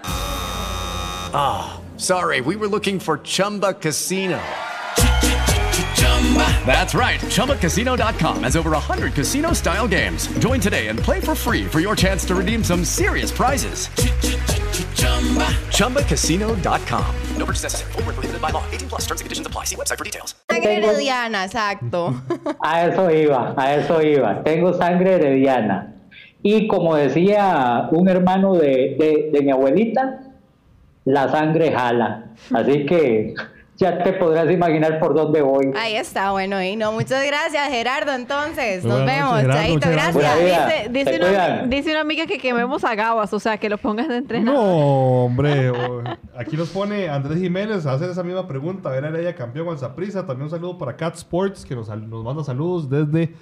Ah, sorry, we were looking for Chumba Casino. That's right. ChumbaCasino.com has over 100 casino style games. Join today and play for free for your chance to redeem some serious prizes. ChumbaCasino.com. No purchase necessary. Void where prohibited by law. 18 plus terms and conditions apply. See website for details. Sangre herediana, exacto. a eso iba, a eso iba. Tengo sangre herediana. Y como decía un hermano de, de- de mi abuelita, la sangre jala. Así que ya te podrás imaginar por dónde voy. Ahí está, bueno, y no, muchas gracias, Gerardo, entonces. Muy Nos buenas vemos, noches, Gerardo, Chaito, gracias. gracias. Dice, una, cuidan. dice una amiga que quememos a Gabas, o sea, que lo pongan de entrenador. No, hombre. Aquí nos pone Andrés Jiménez a hacer esa misma pregunta. A ver, a ella campeón con Saprisa. También un saludo para Cat Sports, que nos, nos manda saludos desde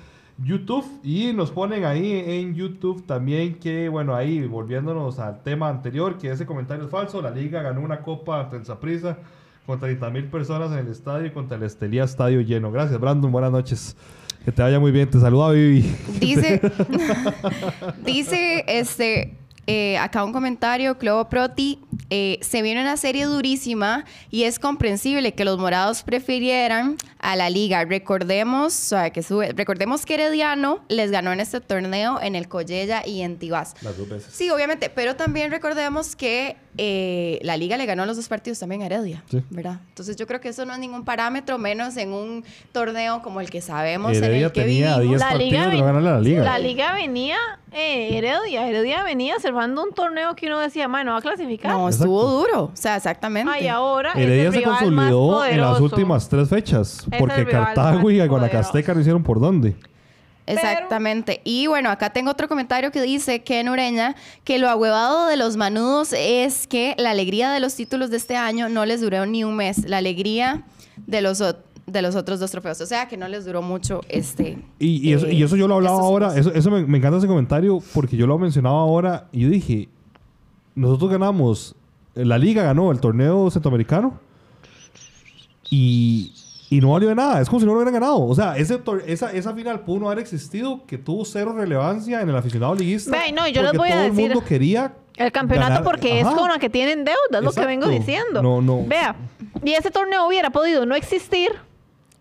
YouTube. Y nos ponen ahí en YouTube también que, bueno, ahí volviéndonos al tema anterior, que ese comentario es falso. La liga ganó una copa ante el Saprisa con 30 mil personas en el estadio y contra el Estelía Estadio lleno. Gracias, Brandon. Buenas noches. Que te vaya muy bien. Te saluda Vivi. Dice, dice este, eh, acá un comentario, Clovo Proti, eh, se viene una serie durísima y es comprensible que los morados prefirieran a la liga. Recordemos, o sea, que sube- recordemos que Herediano les ganó en este torneo en el Collella y en Tibás. Las dos veces. Sí, obviamente, pero también recordemos que eh, la liga le ganó los dos partidos también a Heredia, Sí. ¿verdad? Entonces yo creo que eso no es ningún parámetro, menos en un torneo como el que sabemos en el que tenía vivimos. 10 La liga, partidos de ven- no ganarle a la liga. la liga venía, eh, Heredia, Heredia venía cerrando un torneo que uno decía, bueno, va a clasificar. No, estuvo duro, o sea, exactamente. Ay, ahora Heredia es se el consolidó en las últimas tres fechas. Es porque Cartago y Guanacasteca no hicieron por dónde. Exactamente. Y bueno, acá tengo otro comentario que dice Ken Ureña que lo ahuevado de los manudos es que la alegría de los títulos de este año no les duró ni un mes. La alegría de los, de los otros dos trofeos. O sea, que no les duró mucho este... Y, y eso, eh, y eso yo lo hablaba ahora. Eso, eso me, me encanta ese comentario porque yo lo mencionaba ahora. Y yo dije: Nosotros ganamos. La liga ganó el torneo centroamericano. Y, y no valió de nada. Es como si no lo hubieran ganado. O sea, ese esa, esa final pudo no haber existido, que tuvo cero relevancia en el aficionado liguista. Ve, no, yo les porque voy a todo decir- el mundo quería. El campeonato ganar- porque es con la que tienen deuda, es lo que vengo diciendo. No, no. Vea, y ese torneo hubiera podido no existir.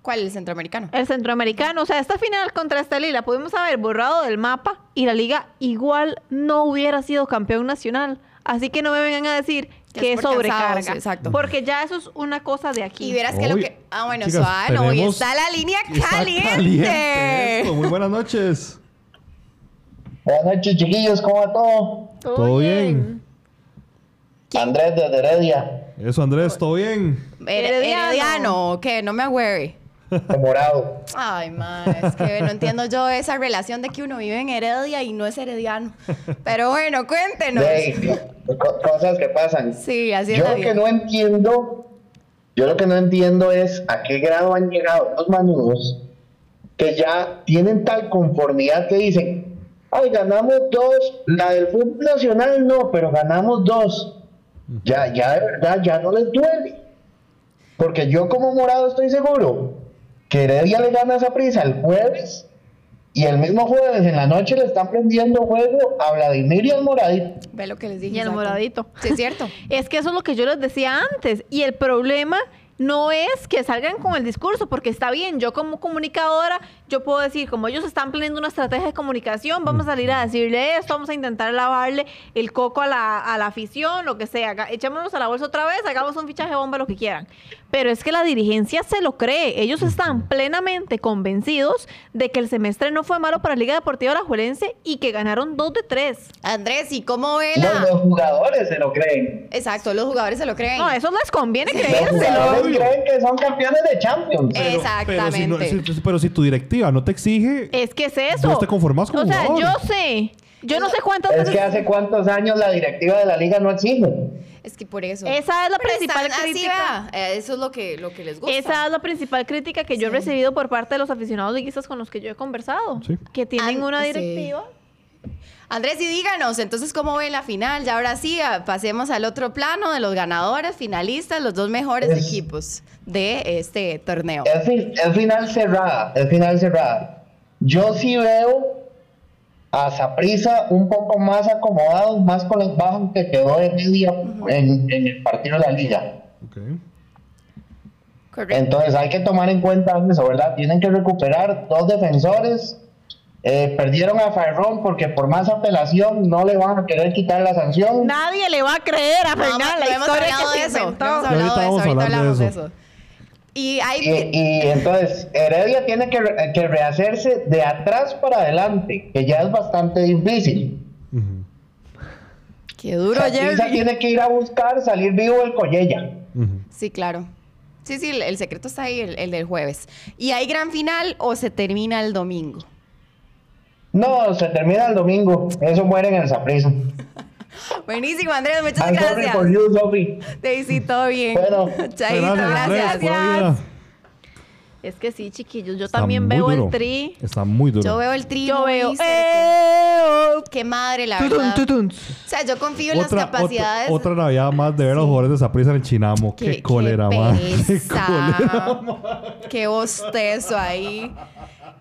¿Cuál? El centroamericano. El centroamericano. O sea, esta final contra Estelí la pudimos haber borrado del mapa y la liga igual no hubiera sido campeón nacional. Así que no me vengan a decir Que que es sobrecarga. cansados, exacto. Porque ya eso es una cosa de aquí. Y verás que lo que... Ah, bueno, Chicas, Suano, hoy está la línea caliente. caliente esto. Muy buenas noches. Buenas noches, chiquillos, ¿cómo va todo? Todo bien. Andrés desde Heredia. Eso, Andrés, ¿todo bien? Her- Herediano. ¿qué? No me agüere. Morado. Ay, ma, es que no entiendo yo esa relación de que uno vive en Heredia y no es herediano. Pero bueno, cuéntenos. Cosas que pasan. Sí, así es Yo lo vida. que no entiendo, yo lo que no entiendo es a qué grado han llegado los manudos que ya tienen tal conformidad que dicen, ay, ganamos dos, la del fútbol nacional no, pero ganamos dos. Ya, ya de verdad, ya no les duele. Porque yo como morado estoy seguro que Heredia le gana esa prisa el jueves y el mismo jueves en la noche le están prendiendo juego a Vladimir y al moradito. Ve lo que les dije. Y el exacto. moradito. Sí, es cierto. Es que eso es lo que yo les decía antes. Y el problema no es que salgan con el discurso, porque está bien, yo como comunicadora, yo puedo decir, como ellos están planeando una estrategia de comunicación, vamos a salir a decirle esto, vamos a intentar lavarle el coco a la, a la afición, lo que sea, echémonos a la bolsa otra vez, hagamos un fichaje bomba, lo que quieran. Pero es que la dirigencia se lo cree, ellos están plenamente convencidos de que el semestre no fue malo para Liga Deportiva Alajuelense y que ganaron dos de tres. Andrés, ¿y cómo ve No, la...? los jugadores se lo creen. Exacto, los jugadores se lo creen. No, eso les conviene Los creérselo. jugadores creen que son campeones de Champions. Pero si, Exactamente. no- si- pero si tu directiva no te exige, Es que es eso. Vos te conformás como O sea, jugador. yo sé. Yo no sé cuántas Es veces. que hace cuántos años la directiva de la liga no exige. Es que por eso. Esa es la Pero principal están crítica. eh, Eso es lo que, lo que les gusta. Esa es la principal crítica que yo he recibido por parte de los aficionados liguistas con los que yo he conversado. Sí. Que tienen una sí. directiva. Andrés, y díganos, entonces, ¿cómo ven la final? Ya ahora sí, ah, pasemos al otro plano de los ganadores, finalistas, los dos mejores Es- equipos de este torneo. Es, es final cerrada, es final cerrada. Yo sí veo a Saprisa un poco más acomodado, más con las bajas que quedó de media en, en el partido de la liga. Entonces hay que tomar en cuenta eso, ¿verdad? Tienen que recuperar dos defensores. Eh, perdieron a Farrón porque por más apelación no le van a querer quitar la sanción. Nadie le va a creer a No, Fernán la no hemos historia que se eso. inventó. Ahorita de eso. vamos a Ahorita hablar de eso. Y hay. Y, y entonces Heredia tiene que, re- que rehacerse de atrás para adelante, que ya es bastante difícil. Qué duro, Jerry. tiene que ir a buscar salir vivo del Collella. Sí, claro. Sí, sí, el, el secreto está ahí, el, el del jueves. ¿Y hay gran final o se termina el domingo? No, se termina el domingo. Eso muere en el Saprissa. Buenísimo, Andrés, muchas I'm sorry gracias. for you, Sophie. Daisy, todo bien. Bueno. Chaito, gracias. Es que sí, chiquillos. Yo Está también veo duro. el tri. Está muy duro. Yo veo el tri. Yo muy veo. cerca. Qué madre, la Tutun, verdad. tutun. O sea, yo confío en otra, las capacidades. otra, otra Navidad más de ver a los jugadores de Saprissa en el Chinamo. Qué, Qué- cólera, qué man. Qué cólera. Qué bostezo ahí.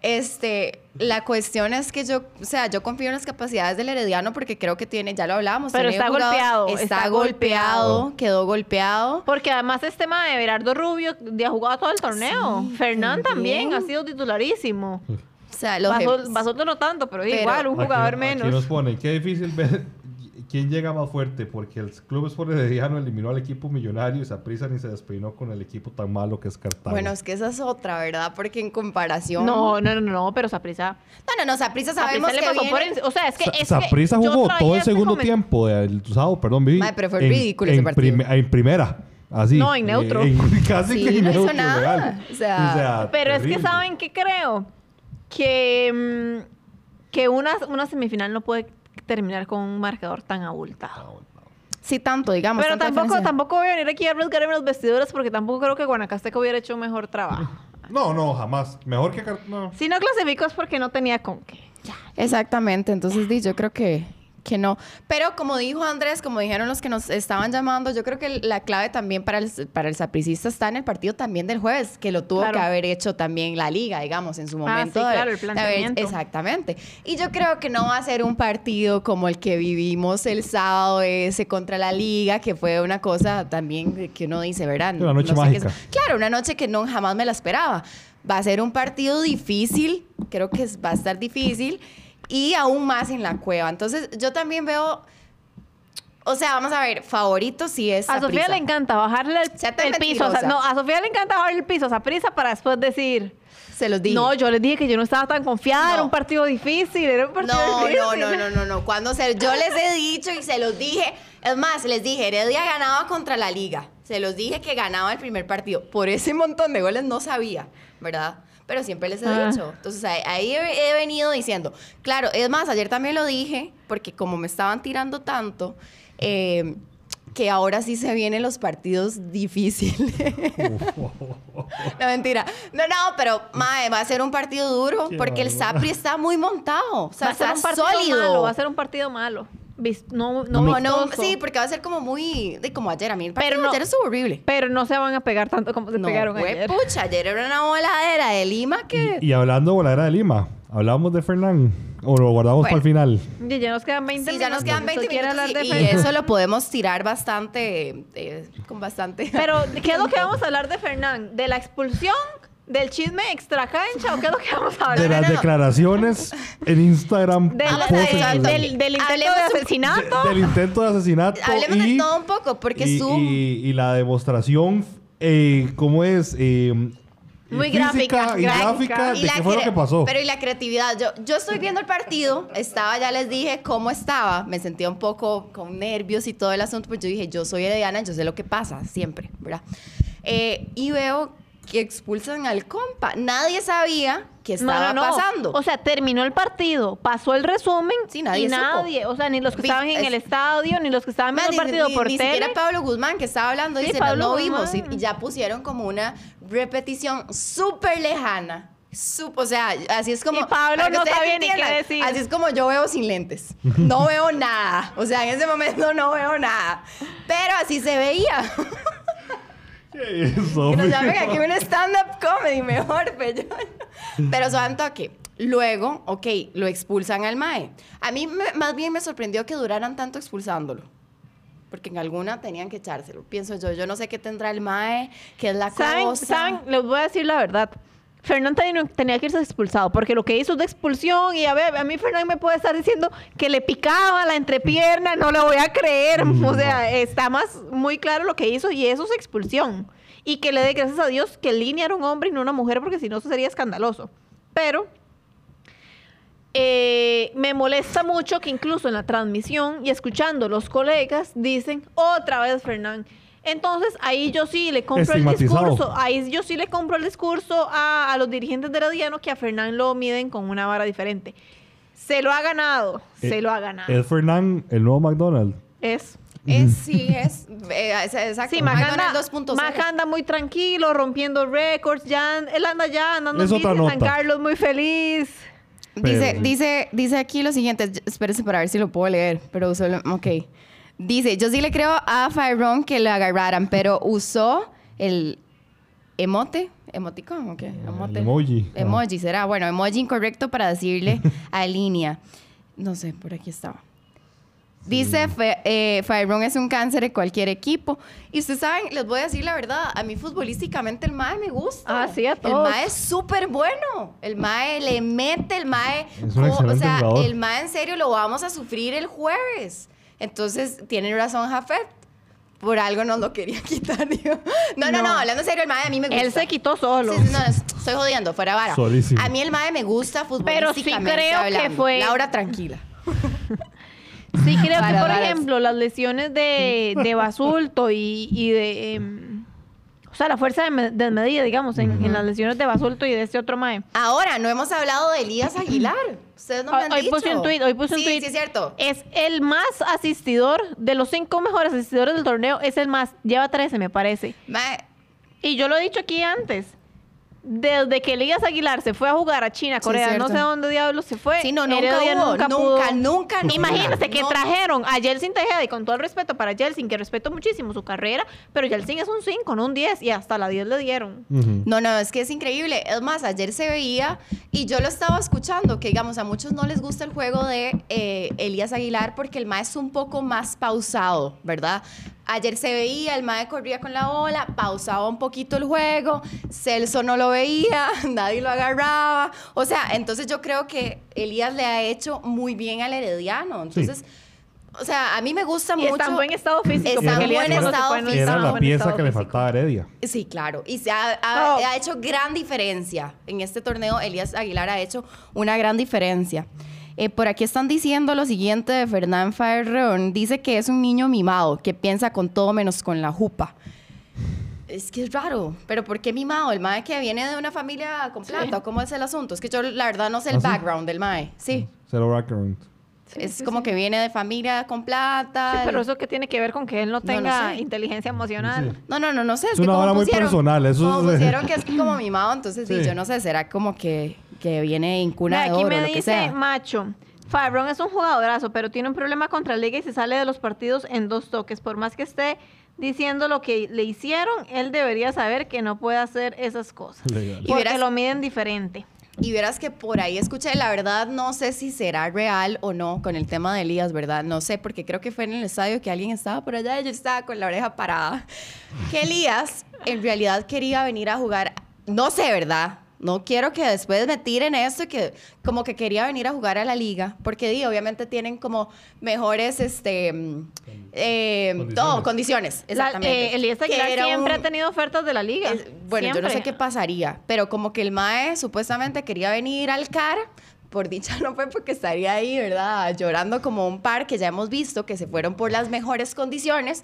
Este, la cuestión es que yo, o sea, yo confío en las capacidades del Herediano porque creo que tiene, ya lo hablábamos. Pero está jugador- golpeado, Está, está golpeado, golpeado. quedó golpeado. Porque además este tema de Berardo Rubio ya ha jugado todo el torneo. Sí, Fernán también. también ha sido titularísimo. O sea, los Basol- no tanto, pero, Pero- igual, un Aquí- jugador Aquí menos. nos pone, qué difícil ver quién llega más fuerte, porque el Club Sport Herediano eliminó al equipo millonario y Saprissa ni se despeinó con el equipo tan malo que es Cartago. Bueno, es que esa es otra, ¿verdad? Porque en comparación. No, no, no, no, pero Saprisa. no, no, no Saprissa sabemos le que pasó viene- por en- O sea, es que. Es Saprissa jugó todo el segundo tiempo del sábado, perdón, Vivi. Mae, pero fue en- ridículo ese en partido. prime- en primera, así. No, en neutro. en- casi Sí, que en no hizo neutro, nada. real. O sea, Pero es que saben que creo que, mm, que una, una semifinal no puede terminar con un marcador tan abultado. Sí, tanto, digamos. Pero tampoco, diferencia. tampoco voy a venir aquí a arriesgarme los vestidores porque tampoco creo que Guanacasteco hubiera hecho un mejor trabajo. No, no, jamás. Mejor que no. Si no clasifico es porque no tenía con qué. Exactamente, entonces di, yo creo que, que no. Pero como dijo Andrés, como dijeron los que nos estaban llamando, yo creo que la clave también para el, para el sapricista está en el partido también del jueves, que lo tuvo Claro. que haber hecho también la liga, digamos, en su Ah, momento. sí, de- claro, el de haber- planteamiento. exactamente. Y yo creo que no va a ser un partido como el que vivimos el sábado ese contra la liga, que fue una cosa también que uno dice, ¿verdad? Una noche No sé qué es- mágica. Claro, una noche que no jamás me la esperaba. Va a ser un partido difícil, creo que es- va a estar difícil y aún más en la cueva. Entonces, yo también veo o sea, vamos a ver, favorito sí es A Sofía le encanta bajarle el, el piso. o sea, no, a Sofía le encanta bajarle el piso a prisa para después decir. Se los dije. No, yo les dije que yo no estaba tan confiada. Era No. un partido difícil. Era un partido No, difícil. no, no, no, no, no. Cuando se, yo les he dicho y se los dije, es más, les dije, Heredia ganaba contra la liga. Se los dije que ganaba el primer partido. Por ese montón de goles no sabía, ¿verdad? Pero siempre les he Ah. dicho. Entonces ahí, ahí he, he venido diciendo. Claro, es más, ayer también lo dije, porque como me estaban tirando tanto, eh, que ahora sí se vienen los partidos difíciles. no, mentira. No, no, pero mae, va a ser un partido duro Qué porque el. Sapri está muy montado. O sea, va a ser está un partido sólido. malo, va a ser un partido malo. No, no, No, no, sí, porque va a ser como muy. De como ayer. A mí el partido Pero no- ayer estuvo horrible. Pero no se van a pegar tanto como se No, pegaron fue ayer. pucha, ayer era una voladera de Lima que. Y hablando de voladera de Lima, ¿hablábamos de Fernán? ¿O lo guardamos Bueno. para el final? Y ya nos quedan 20 Sí, ya nos quedan 20 ¿Usted quiere minutos y, y eso lo podemos tirar bastante, eh, con bastante... Pero, ¿qué es lo que vamos a hablar de Fernán? ¿De la expulsión? ¿Del chisme extra cancha? ¿O qué es lo que vamos a hablar? De las declaraciones en Instagram. En del, del- del intento Hablemos de asesinato. Del intento de asesinato. Hablemos y, de todo un poco, porque y, Zoom... y- y la demostración, eh, ¿cómo es? Eh, Muy gráfica, y gráfica Y de la qué fue lo que pasó. Pero y la creatividad. Yo, yo estoy viendo el partido, estaba, ya les dije cómo estaba, me sentía un poco con nervios y todo el asunto, pues yo dije, yo soy Herediana, yo sé lo que pasa, siempre, ¿verdad? Eh, y veo que expulsan al compa. Nadie sabía qué estaba no, no. pasando. O sea, terminó el partido, pasó el resumen nadie y supo. nadie, o sea, ni los que estaban en el estadio, ni los que estaban viendo el ni- partido ni- por ni tele. siquiera Pablo Guzmán que estaba hablando Sí, dice Pablo no vimos y, ya pusieron como una repetición súper lejana Sup- o sea así es como Y Pablo no sabía ni qué decir. así es como yo veo sin lentes no veo nada o sea en ese momento no veo nada pero así se veía Eso, que nos llamen aquí un stand-up comedy mejor pero, pero saben toque luego ok lo expulsan al mae a mí me- más bien me sorprendió que duraran tanto expulsándolo porque en alguna tenían que echárselo. Pienso yo, yo no sé qué tendrá el MAE, qué es la ¿Saben, cosa. ¿Saben? Les voy a decir la verdad. Fernán tenía, que irse expulsado porque lo que hizo es de expulsión y a ver, a mí Fernán me puede estar diciendo que le picaba la entrepierna, no le voy a creer. O sea, está más muy claro lo que hizo y eso es expulsión. Y que le dé gracias a Dios que Línea era un hombre y no una mujer porque si no eso sería escandaloso. Pero eh, me molesta mucho que incluso en la transmisión y escuchando los colegas dicen otra vez Fernán. Entonces ahí yo sí le compro el discurso, ahí yo sí le compro el discurso a, a los dirigentes de Herediano que a Fernán lo miden con una vara diferente. Se lo ha ganado, se Eh, lo ha ganado. Es Fernán el nuevo McDonald's. Es. Es, sí, es. eh, es- exacto. Sí, Mac anda, McDonald's 2.0. Mac anda muy tranquilo, rompiendo récords, ya, él anda ya andando en San. Carlos muy feliz. Dice, dice, dice aquí lo siguiente, espérese para ver si lo puedo leer, pero solo, ok. Dice, yo sí le creo a Fyron que lo agarraran, pero usó el emote, emoticón, ok, emote. emoji. Emoji, será, bueno, emoji incorrecto para decirle a línea. No sé, por aquí estaba. Dice, Fe- eh, es un cáncer de cualquier equipo. Y ustedes saben, les voy a decir la verdad, a mí futbolísticamente el MAE me gusta. Ah, sí, a El todos. MAE es súper bueno. El MAE le mete, el MAE... Es un o sea, jugador. el MAE en serio lo vamos a sufrir el jueves. Entonces, tiene razón Jafet. Por algo nos lo quería quitar. digo. No, no, no, No. hablando en serio, el MAE a mí me gusta. Él se quitó solo. Sí, sí, no, es- estoy jodiendo, fuera vara. Solísimo. A mí el MAE me gusta Pero sí futbolísticamente creo que hablando. fue- Laura, tranquila. Sí, creo que, Para por varas. ejemplo, las lesiones de, de basulto y, y de... em, o sea, la fuerza de me- desmedida, digamos, en, en las lesiones de basulto y de este otro mae. Ahora, no hemos hablado de Elías Aguilar. Ustedes no me Hoy, han hoy dicho. puse un tweet, hoy puse un Sí, tweet. sí, es cierto. Es el más asistidor, de los cinco mejores asistidores del torneo, es el más. Lleva 13, me parece. Mae, Y yo lo he dicho aquí antes. Desde que Elías Aguilar se fue a jugar a China, Sí, Corea, no cierto. sé a dónde diablos se fue. Sí, no, nunca Heredia hubo, nunca, nunca, pudo. nunca, nunca. Imagínate que No. trajeron a Jelsin Tejeda y con todo el respeto para Jelsin, que respeto muchísimo su carrera, pero Jelsin es un 5, no un 10 y hasta la 10 le dieron. No, no, es que es increíble. Es más, ayer se veía y yo lo estaba escuchando, que digamos, a muchos no les gusta el juego de eh, Elías Aguilar porque el MAE es un poco más pausado, ¿verdad? Ayer se veía, el MAE corría con la bola, pausaba un poquito el juego, Celso no lo veía, nadie lo agarraba. O sea, entonces yo creo que Elías le ha hecho muy bien al Herediano. Entonces, o sea, a mí me gusta Y mucho. está en buen estado físico. Está en buen estado físico. Era la pieza que le faltaba a Heredia. Sí, claro. Y se ha, ha- No. ha hecho gran diferencia. En este torneo, Elías Aguilar ha hecho una gran diferencia. Eh, por aquí están diciendo lo siguiente de Fernán Farrón. Dice que es un niño mimado, que piensa con todo menos con la jupa. Es que es raro, pero ¿por qué mimado? ¿El mae que viene de una familia con plata? ¿o ¿Cómo es el asunto? Es que yo la verdad no sé el ¿Ah, sí? background del mae. Sí, Cero background. es como que viene de familia con plata. Sí, pero eso que tiene que ver con que él no no tenga sé. inteligencia emocional. No, no, no, no sé. Es, Es que una como muy personal, eso como es- pusieron que es como mimado, entonces sí, Sí. yo no sé, será como que, que viene en cuna Ve, de aquí me lo que dice sea. Macho. Fabron es un jugadorazo, pero tiene un problema contra la liga y se sale de los partidos en dos toques. Por más que esté diciendo lo que le hicieron, él debería saber que no puede hacer esas cosas. Legal. Y verás- lo miden diferente. Y verás que por ahí escuché, la verdad no sé si será real o no con el tema de Elías, ¿verdad? No sé, porque creo que fue en el estadio que alguien estaba por allá y yo estaba con la oreja parada. Que Elías en realidad quería venir a jugar, no sé, ¿verdad? No quiero que después me tiren esto, que como que quería venir a jugar a la liga, porque di, obviamente tienen como mejores, este, mm, eh, Condiciones. todo, condiciones, La- exactamente. eh, Elías Que era siempre un- ha tenido ofertas de la liga. es- bueno, yo no sé qué pasaría, pero como que el MAE supuestamente quería venir al CAR, por dicha no fue porque estaría ahí, ¿verdad? Llorando como un par que ya hemos visto que se fueron por las mejores condiciones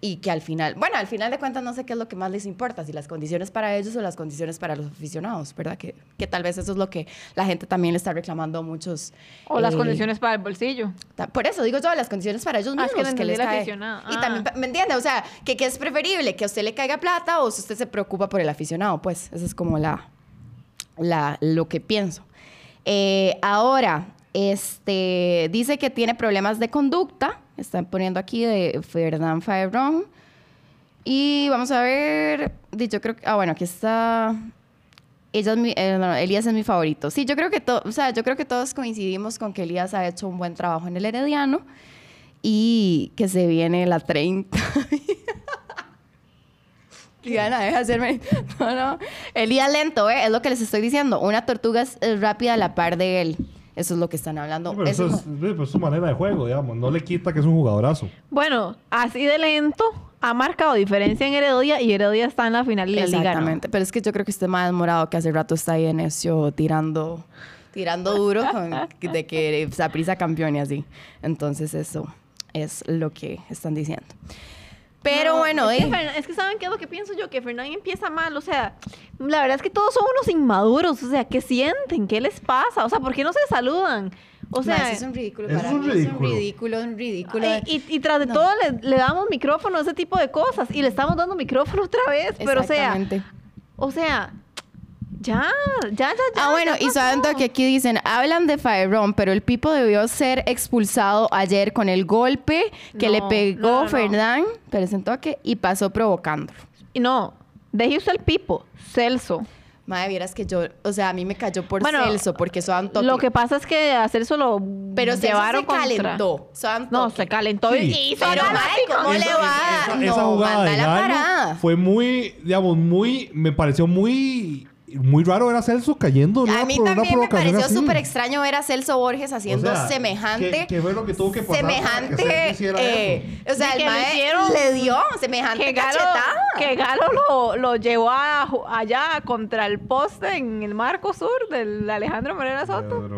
y que al final, bueno, al final de cuentas no sé qué es lo que más les importa, si las condiciones para ellos o las condiciones para los aficionados, ¿verdad? Que, que tal vez eso es lo que la gente también le está reclamando a muchos. O las eh, condiciones para el bolsillo. Por eso digo yo, las condiciones para ellos Ah, es mismos. que les cae. Y Ah. también, ¿me entiende? O sea, que, que es preferible que a usted le caiga plata o si usted se preocupa por el aficionado. Pues eso es como la, la, lo que pienso. Eh, ahora, este, dice que tiene problemas de conducta. Están poniendo aquí de Ferdinand Fabrón. Y vamos a ver. Yo creo. Ah, bueno, aquí está. Ella eh, Elías es mi favorito. Sí, yo creo que to- o sea, yo creo que todos coincidimos con que Elías ha hecho un buen trabajo en el Herediano y que se viene la 30. Diana, deja de hacerme. No, no. Elías lento, ¿eh? Es lo que les estoy diciendo. Una tortuga es rápida a la par de él. Eso es lo que están hablando. Sí, pero eso Eso- es, pues, su manera de juego, digamos. No le quita que es un jugadorazo. Bueno, así de lento ha marcado diferencia en Heredia y Heredia está en la final y la liga no. Exactamente. Pero es que yo creo que usted más morado que hace rato está ahí en eso tirando, tirando duro con, de que Saprisa campeón y así. Entonces eso es lo que están diciendo. Pero No, bueno, es que, eh, es que saben qué es lo que pienso yo, que Fernán empieza mal, o sea, la verdad es que todos son unos inmaduros, o sea, ¿qué sienten? ¿Qué les pasa? O sea, ¿por qué no se saludan? O sea, ma, eso es un ridículo eso para es un mí, ridículo. Es un ridículo, un ridículo. y, y- y tras de todo le, le damos micrófono a ese tipo de cosas y le estamos dando micrófono otra vez, pero o sea, o sea, ya, ya, ya, ya. Ah, bueno, ya y saben pasó. que aquí dicen, hablan de Faerón, pero el Pipo debió ser expulsado ayer con el golpe que No, le no, pegó no, no. Fernán, presentó que y pasó provocándolo. Y no, deje usted el pipo, Celso. Madre, vieras que yo, o sea, a mí me cayó por Bueno, Celso, porque son toque. Lo que pasa es que a Celso lo Pero llevaron se contra- calentó. No, se calentó Sí. y hizo Pero, mae, ¿cómo le va esa- dar? esa No, jugada manda de la Galo parada. fue muy, digamos, muy, me pareció muy, muy raro ver a Celso cayendo. A mí también me pareció súper extraño ver a Celso Borges haciendo O sea, semejante. ¿qué- qué fue lo que tuvo que pasar para que semejante. Hiciera eh, o sea, el que le dio semejante que Galo, cachetada. que Galo lo, lo llevó a allá contra el poste en el marco sur del Alejandro Morera Soto.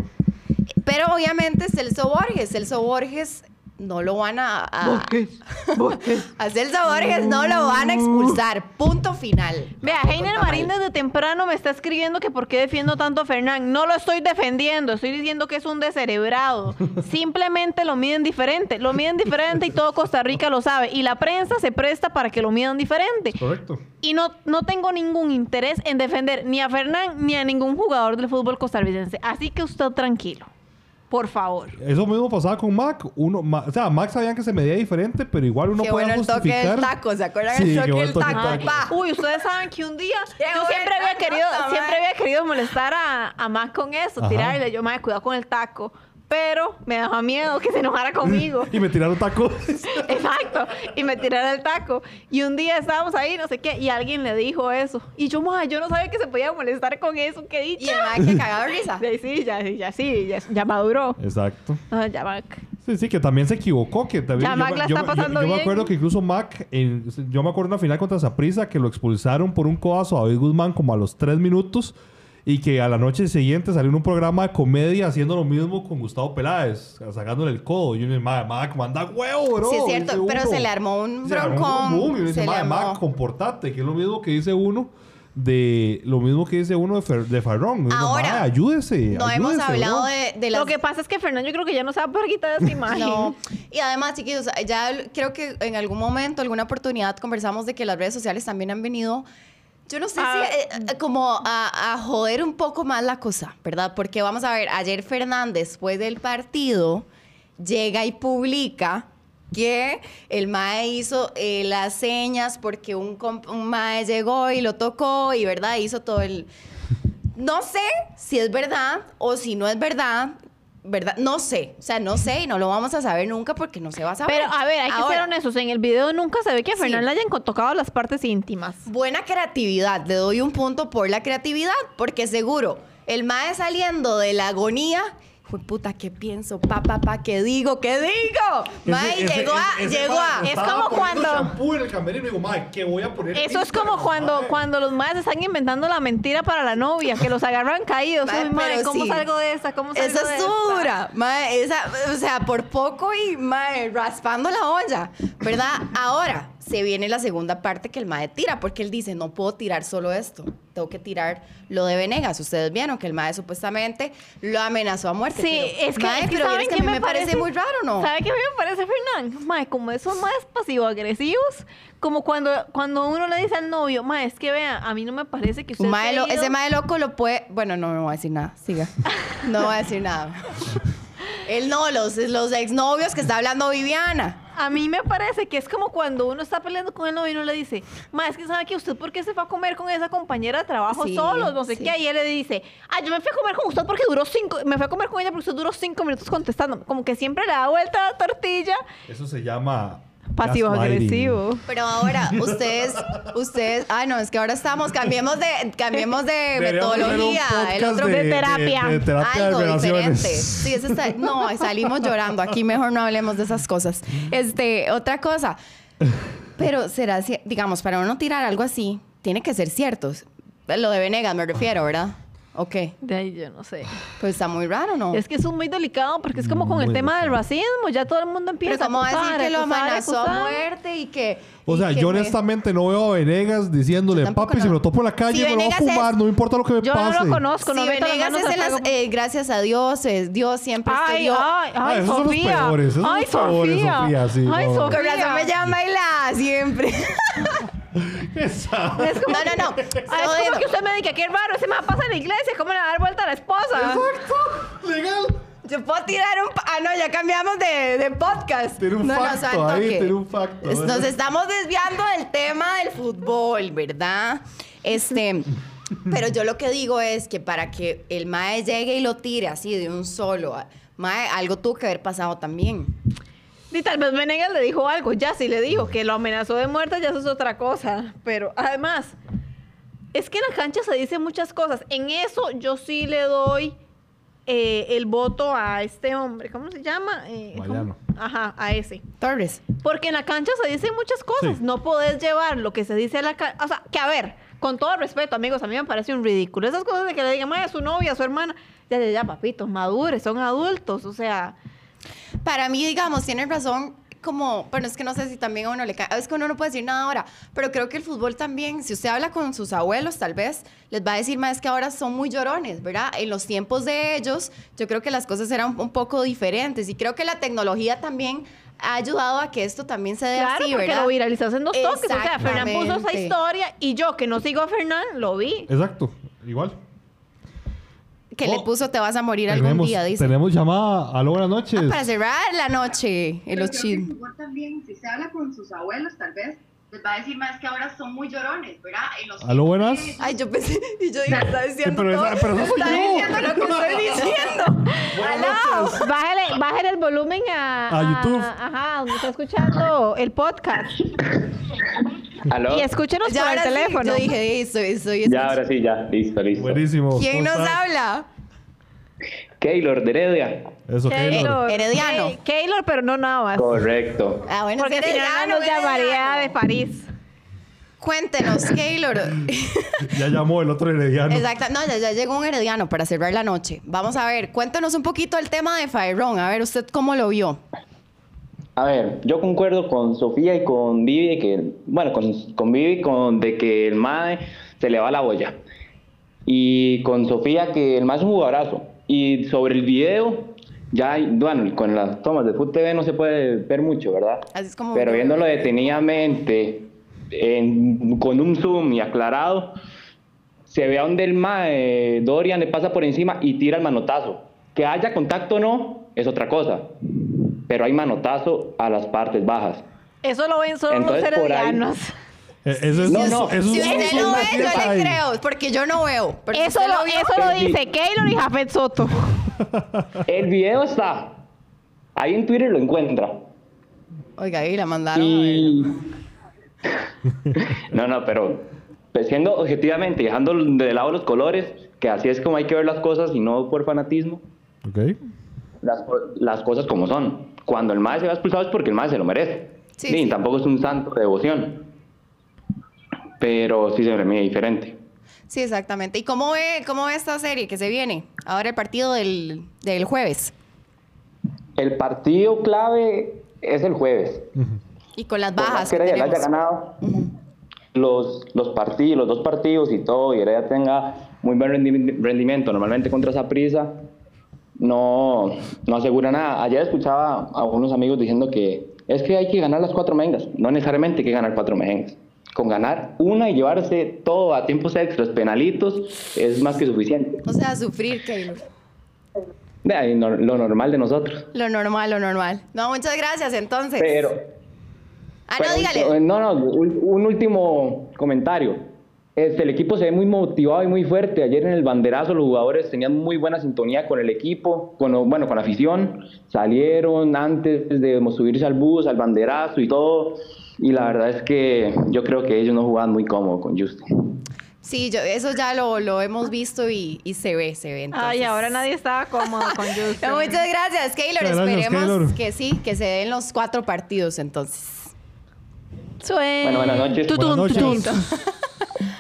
Pero obviamente Celso Borges, Celso Borges no lo van a, a, a Celso Borges no lo van a expulsar. Punto final. Vea, Heiner Marín desde temprano me está escribiendo que por qué defiendo tanto a Fernán. No lo estoy defendiendo, estoy diciendo que es un descerebrado. Simplemente lo miden diferente. Lo miden diferente y todo Costa Rica lo sabe. Y la prensa se presta para que lo midan diferente. Correcto. Y no, no tengo ningún interés en defender ni a Fernán ni a ningún jugador del fútbol costarricense. Así que usted tranquilo. Por favor. Eso mismo pasaba con Mac. Uno, Ma- o sea, Mac sabían que se medía diferente, pero igual uno Qué puede bueno el toque del taco, ¿se acuerdan Sí, el toque del toque taco? del taco. Pa. Uy, ustedes saben que un día Qué yo siempre había querido, siempre había querido molestar a, a Mac con eso, Ajá. tirarle. Yo, me cuidado con el taco. Pero me daba miedo que se enojara conmigo. y me tiraron tacos. Exacto. Y me tiraron el taco. Y un día estábamos ahí, no sé qué, y alguien le dijo eso. Y yo, ma, yo no sabía que se podía molestar con eso. ¿Qué dicho? Y el mae que cagaba risa. Sí, sí, ya, ya, sí, ya, ya maduró. Exacto. Ah, ya, Mac. Sí, sí, que también se equivocó. Que también, Ya, Mac la está pasando yo me bien. acuerdo que incluso Mac, en- yo me acuerdo en una final contra Zaprisa que lo expulsaron por un codazo a David Guzmán como a los tres minutos. Y que a la noche siguiente salió en un programa de comedia haciendo lo mismo con Gustavo Peláez, sacándole el codo. Y uno dice, madre, madre, manda huevo, bro. Sí, es cierto, dice pero uno. se le armó un Se le armó broncón. y se le madre, comportate. Que es lo mismo que dice uno de... Lo mismo que dice uno de, Fer- de Farrón. Ahora, "Mae, ayúdese, No hemos hablado bro". de, de las... Lo que pasa es que Fernando yo creo que ya no se va a poder quitar esa imagen. No. Y además, chiquillos, ya creo que en algún momento, alguna oportunidad, conversamos de que las redes sociales también han venido, yo no sé Ah. si eh, eh, como a, a joder un poco más la cosa, ¿verdad? Porque vamos a ver, ayer Fernández, después del partido, llega y publica que el mae hizo eh, las señas porque un, un mae llegó y lo tocó y, ¿verdad? Hizo todo el... No sé si es verdad o si no es verdad, ¿verdad? No sé, o sea, no sé y no lo vamos a saber nunca porque no se va a saber. Pero a ver, hay que Ahora, ser honestos. En el video nunca se ve que a Sí. Fernán le hayan tocado las partes íntimas. Buena creatividad, le doy un punto por la creatividad, porque seguro, el mae saliendo de la agonía, puta, ¿qué pienso? Pa, pa, pa, ¿qué digo? ¿Qué digo? Mae, llegó a, ese- llegó a. mae Es estaba como poniendo cuando- shampoo en el camerino y digo, ¿qué voy a poner? Eso es como cuando, mae?" cuando los madres están inventando la mentira para la novia, que los agarran caídos. Mae, Uy, pero ¿cómo sí. salgo de esa? ¿Cómo salgo Esa de es dura, mae, esa, o sea, por poco y mae, raspando la olla, ¿verdad? Ahora se viene la segunda parte que el mae tira, porque él dice, no puedo tirar solo esto, tengo que tirar lo de Venegas. Ustedes vieron que el mae supuestamente lo amenazó a muerte. Sí, pero, es que, mae, es que pero ¿saben que qué a mí me parece, muy raro, ¿no? ¿Sabe qué me parece, Fernán? Mae, como esos más pasivo-agresivos, como cuando, cuando uno le dice al novio, mae, es que vea, a mí no me parece que usted mae lo- ese mae loco lo puede. Bueno, no, no voy a decir nada. Siga. No voy a decir nada. Él no, los, los exnovios que está hablando Viviana. A mí me parece que es como cuando uno está peleando con el novio y uno le dice, ma, es que sabe que usted por qué se fue a comer con esa compañera de trabajo Sí, solo, no sé sí. qué, y él le dice, ah, yo me fui a comer con usted porque duró cinco, me fui a comer con ella porque usted duró cinco minutos contestando, como que siempre le da vuelta a la tortilla, Eso se llama... pasivo-agresivo. Pero ahora, ustedes, ustedes, ay no, es que ahora estamos, cambiemos de, cambiemos de Deberíamos metodología, el otro de- de terapia. de terapia de algo diferente. Sí, eso está, no, salimos llorando, aquí mejor no hablemos de esas cosas. Este, otra cosa, pero será, digamos, para uno tirar algo así, tiene que ser cierto. Lo de Venegas me refiero, ¿verdad? Ok, De ahí yo no sé. pues está muy raro, ¿no? Es que eso es muy delicado porque es como con el Muy tema del racismo, ya todo el mundo empieza Pero ¿cómo va a acusar, decir que lo acusar, amenazó a acusar. muerte y que... O y sea, que yo me- honestamente no veo a Venegas diciéndole, tampoco papi, no. si me lo topo en la calle, Si me lo voy a Venegas es- fumar, no me importa lo que me Yo pase. no lo conozco, no Si meto las Venegas manos es al eh, gracias a Dios, es- Dios siempre Ay, dio. ay, Ah, ay, esos son los Sofía. peores, esos son ay, los peores, Sofía. Sofía, sí, Ay, no. Sofía. Con razón me llama y la siempre. Es como No, no, no. Ah, es como que usted me diga, qué raro, ese me pasa en la iglesia, ¿cómo le va a dar vuelta a la esposa? Exacto, legal. Yo puedo tirar un... Ah, no, ya cambiamos de, de podcast. Tiene un no, no, facto suave ahí, tiene un facto. Es- Nos estamos desviando del tema del fútbol, ¿verdad? Este... Pero yo lo que digo es que para que el mae llegue y lo tire así de un solo, mae, algo tuvo que haber pasado también. Y tal vez Venegas le dijo algo, ya sí le dijo, que lo amenazó de muerte, ya eso es otra cosa. Pero además, es que en la cancha se dicen muchas cosas. En eso yo sí le doy eh, el voto a este hombre. ¿Cómo se llama? Eh, ¿cómo? Ajá, a ese. Torres. Porque en la cancha se dicen muchas cosas. Sí. No podés llevar lo que se dice en la cancha. O sea, que a ver, con todo respeto, amigos, a mí me parece un ridículo. Esas cosas de que le digan, "Mae, a su novia, a su hermana. Ya, ya, ya, papitos, madures, son adultos. O sea, Para mí, digamos, tienen razón como, bueno, es que no sé si también a uno le cae, es que uno no puede decir nada ahora, pero creo que el fútbol también, si usted habla con sus abuelos, tal vez les va a decir más que ahora son muy llorones, ¿verdad? En los tiempos de ellos, yo creo que las cosas eran un poco diferentes y creo que la tecnología también ha ayudado a que esto también se dé Claro, así, porque ¿verdad? lo viralizas en dos toques. O sea, Fernán puso esa historia y yo, que no sigo a Fernán, lo vi. Exacto, igual. Que le Oh. puso te vas a morir algún Tenemos, día, dice. tenemos llamada. Aló, buenas noches. Ah, para cerrar la noche en los chismes. también, si se habla con sus abuelos, tal vez, les va a decir más que ahora son muy llorones, ¿verdad? En los Aló, buenas. Ay, yo pensé, y yo dije, está diciendo pero todo. esa- pero soy está yo. diciendo lo que estoy diciendo. ¡Aló! Bájale, bájale el volumen a, A YouTube. Ajá, donde está escuchando el podcast. ¿Aló? Y escúchenos Ya por el sí, teléfono. yo dije, "Ey, soy, soy Ya, ahora sí, ya. Listo, listo. Buenísimo. ¿Quién ¿Cómo nos estás? habla? Keylor de Heredia. Eso, Keylor. Keylor. Herediano. Ke- Keylor, pero no nada más. Correcto. Ah, bueno, Porque si no, nos llamaría de París. Cuéntenos, Keylor. Ya llamó el otro herediano. Exacto. No, ya, ya llegó un herediano para cerrar la noche. Vamos a ver, cuéntenos un poquito el tema de Fairón. A ver, ¿usted cómo lo vio? A ver, yo concuerdo con Sofía y con Vivi que, bueno, con, con Vivi con de que el MAE se le va la olla. Y con Sofía que el MAE es un jugadorazo. Y sobre el video, ya, hay- bueno, con las tomas de Food TV no se puede ver mucho, ¿verdad? Así es como. Pero viéndolo detenidamente, en- con un zoom y aclarado, se ve a donde el mae, Dorian le pasa por encima y tira el manotazo. Que haya contacto o no, es otra cosa. Pero hay manotazo a las partes bajas. Eso lo ven solo Entonces, los heredianos. Eh, Eso es, No, no. eso Si es- usted eso lo ve, es- yo le creo, porque yo no veo. Eso lo, vio- eso lo dice Keylor y Jafet Soto. El video está. Ahí en Twitter lo encuentra. Oiga, ahí la mandaron. Y... no, no, pero pues, siendo objetivamente, dejando de lado los colores, que así es como hay que ver las cosas y no por fanatismo, Ok. las, las cosas como son. Cuando el MAE se va expulsado es porque el MAE se lo merece. Sí, Sí, sí. tampoco es un santo de devoción. Pero sí se mide diferente. Sí, exactamente. ¿Y cómo ve, cómo ve esta serie que se viene? Ahora el partido del, del jueves. El partido clave es el jueves. Y con las Por más bajas que que Heredia haya ganado los, los partidos, los dos partidos y todo, y Heredia tenga muy buen rendi- rendimiento, normalmente contra esa prisa, no, no asegura nada. Ayer escuchaba a unos amigos diciendo que es que hay que ganar las cuatro mejengas. No necesariamente hay que ganar cuatro mejengas. Con ganar una y llevarse todo a tiempos extras, penalitos, es más que suficiente. O sea, sufrir, Keylor. De ahí no- lo normal de nosotros. Lo normal, lo normal. No, muchas gracias, entonces. Pero, ah, Pero no, un- dígale. No, no, un, un último comentario. Este, el equipo se ve muy motivado y muy fuerte. Ayer en el banderazo los jugadores tenían muy buena sintonía con el equipo, con, bueno, con la afición. Salieron antes de subirse al bus, al banderazo y todo. Y la verdad es que yo creo que ellos no jugaban muy cómodo con Justin. Sí, yo, eso ya lo, lo hemos visto y, y se ve, se ve. entonces. Ay, ahora nadie estaba cómodo con Justin. No, muchas gracias, Keylor. Gracias, Esperemos Keylor. que sí, que se den los cuatro partidos entonces. Bueno, buenas noches. Tutun, Buenas tutun.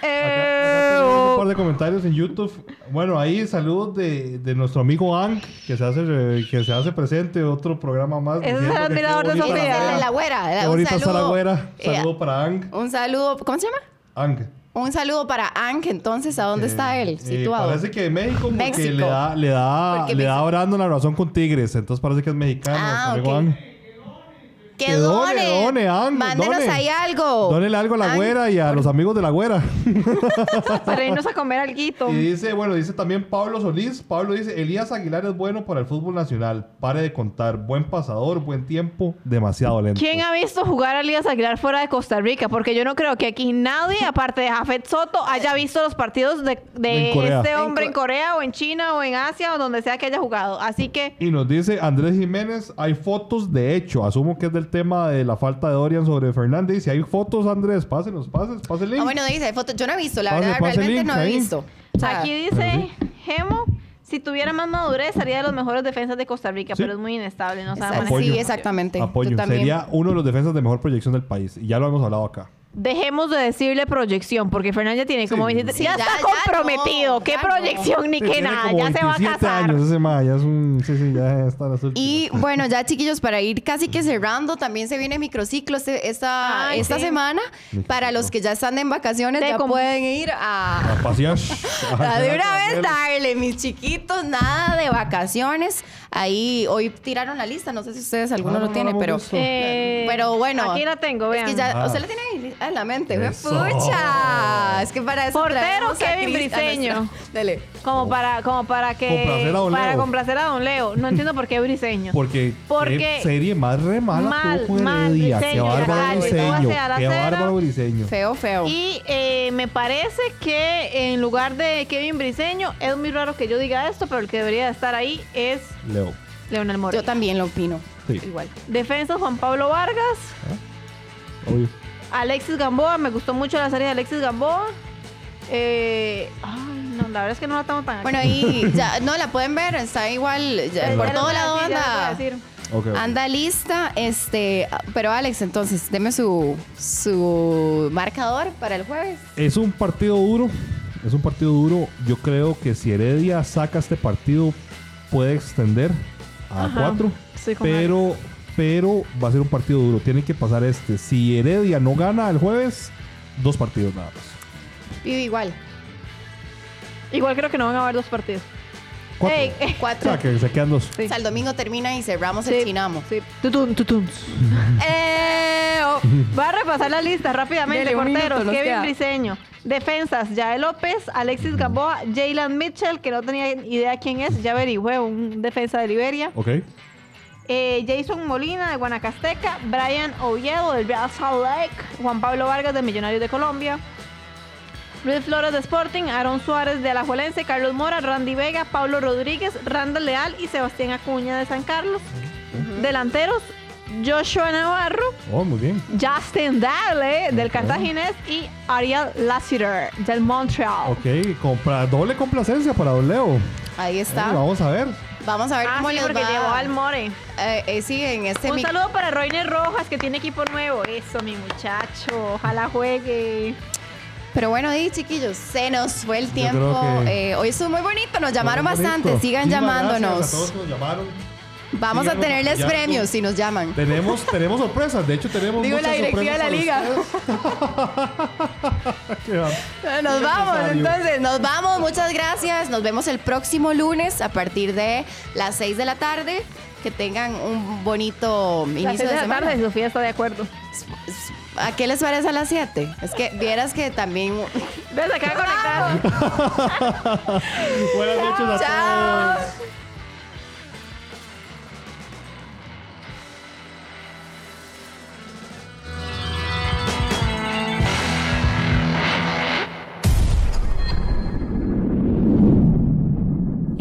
Eh, Tenemos un par de comentarios en YouTube. Bueno, ahí saludos de, de nuestro amigo Ang, que se hace eh, que se hace presente, otro programa más. Ese es el admirador de Sofía. la güera. Qué bonita está la saludo. güera. Eh, Saludo para Ang. un saludo, ¿cómo se llama? Ang. Un saludo para Ank, entonces, ¿a dónde está él Eh, situado? parece que México porque México. le da, le da, le da Brandon la razón con Tigres. Entonces parece que es mexicano. Ah, nuestro ok. amigo Ang. Que que done, done, Ang, Mándenos done. ahí algo. Dónele algo a la Ang, güera y a los amigos de la güera. Para irnos a comer alguito. Y dice, bueno, dice también Pablo Solís. Pablo dice, Elías Aguilar es bueno para el fútbol nacional. Pare de contar. Buen pasador, buen tiempo, demasiado lento. ¿Quién ha visto jugar a Elías Aguilar fuera de Costa Rica? Porque yo no creo que aquí nadie, aparte de Jafet Soto, haya visto los partidos de, este En hombre en Corea o en China o en Asia o donde sea que haya jugado. Así que Y nos dice Andrés Jiménez, hay fotos de hecho. Asumo que es del tema de la falta de Dorian sobre Fernández. Si hay fotos, Andrés, pásenos, pásenos, pásenle. Ah, bueno, dice, hay fotos. Yo no he visto, la Pase- verdad, pase realmente link no he ahí. visto. O sea, aquí dice Gemo, si tuviera más madurez, sería de los mejores defensas de Costa Rica, Sí. pero es muy inestable, no sabe. Sí, exactamente. Apoyo. Sería uno de los defensas de mejor proyección del país. Y ya lo hemos hablado acá. Dejemos de decirle proyección, porque Fernández ya tiene como 27 Sí, ya, ya- está ya comprometido. no, ¿Qué ya no. proyección ni qué nada? como Ya se va a 27 casar. años ese ma, ya es un... Sí, sí, ya está las. Y bueno, ya chiquillos, para ir casi que cerrando, también se viene microciclo este- esta, Ay, esta sí. semana. Para los que ya están en vacaciones, De ya pueden ir a, A pasear. a de una vez darle, mis chiquitos, nada de vacaciones. Ahí hoy tiraron la lista, no sé si ustedes alguno Ah, lo no, tiene, no pero. Eh, pero bueno. Aquí la tengo, Es vean. que ya, Ah. usted la tiene ahí en la mente, ¡fue Eso. pucha. Es que para eso Portero Kevin Briseño. nuestra- Dele. Como para, como para que. Complacer a don para Leo. complacer a Don Leo. No entiendo por qué briseño. Porque, Porque- qué serie más re mala Mal, tuvo con mal, Heredia. Qué Briseño, bárbaro Briseño. Qué acera. bárbaro Briseño. Feo, feo. Y eh, me parece que en lugar de Kevin Briseño, es muy raro que yo diga esto, pero el que debería estar ahí es Leo. Leonel Moreno. Yo también lo opino. Sí, Igual. Defensa Juan Pablo Vargas. obvio. Alexis Gamboa, me gustó mucho la serie de Alexis Gamboa. Eh, ay, no, la verdad es que no la tengo tan Bueno, ahí ya, no la pueden ver, está igual, ya, por todo lado anda decir. Ok, ok. Anda lista, este, pero Alex, entonces, deme su, su marcador para el jueves. Es un partido duro. Es un partido duro. Yo creo que si Heredia saca este partido, puede extender a Ajá. cuatro. Con Pero, va a ser un partido duro. Tiene que pasar este. Si Heredia no gana el jueves, dos partidos nada más. Vive igual. Igual creo que no van a haber dos partidos. Cuatro. Ey, eh, O Cuatro. sea, que se quedan dos. O sea, el domingo termina y cerramos el chinamo. Sí. Tutun, tutuns. Eh, oh, va a repasar la lista rápidamente. Porteros, Kevin queda. Briseño. Defensas, Yael López, Alexis Gamboa, Jaylan Mitchell, que no tenía idea quién es, ya averigüé, un defensa de Liberia. Ok. Eh, Jason Molina de Guanacasteca, Brian Oviedo del Real Salt Lake, Juan Pablo Vargas de Millonarios de Colombia, Luis Flores de Sporting, Aaron Suárez de Alajuelense, Carlos Mora, Randy Vega, Pablo Rodríguez, Randall Leal y Sebastián Acuña de San Carlos. Delanteros, Joshua Navarro, Oh, muy bien. Justin Dale del Cartaginés y Ariel Lassiter del Montreal. Ok, compra, doble complacencia para Don Leo. Ahí está. Eh, vamos a ver. Vamos a ver Ah, cómo sí, les porque va. llevó al More. Eh, eh, sí, en este Un saludo para Roiner Rojas, que tiene equipo nuevo. Eso, mi muchacho. Ojalá juegue. Pero bueno, di chiquillos, se nos fue el tiempo. que- Eh, hoy estuvo muy bonito, nos llamaron bastante. Sigan Muchísimas llamándonos. gracias a todos que nos llamaron. Vamos a tenerles premios si nos llaman. Tenemos, tenemos sorpresas. De hecho, tenemos Digo muchas la directiva de la liga. Nos vamos, entonces, nos vamos. Muchas gracias. Nos vemos el próximo lunes a partir de las 6 de la tarde. Que tengan un bonito Las inicio de, de la semana. tarde, Sofía está de acuerdo. ¿A qué les parece a las 7? Es que vieras que también. Ves, acaba de conectar. Buenas noches a Chao. todos.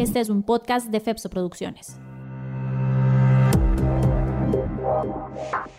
Este es un podcast de Fepso Producciones.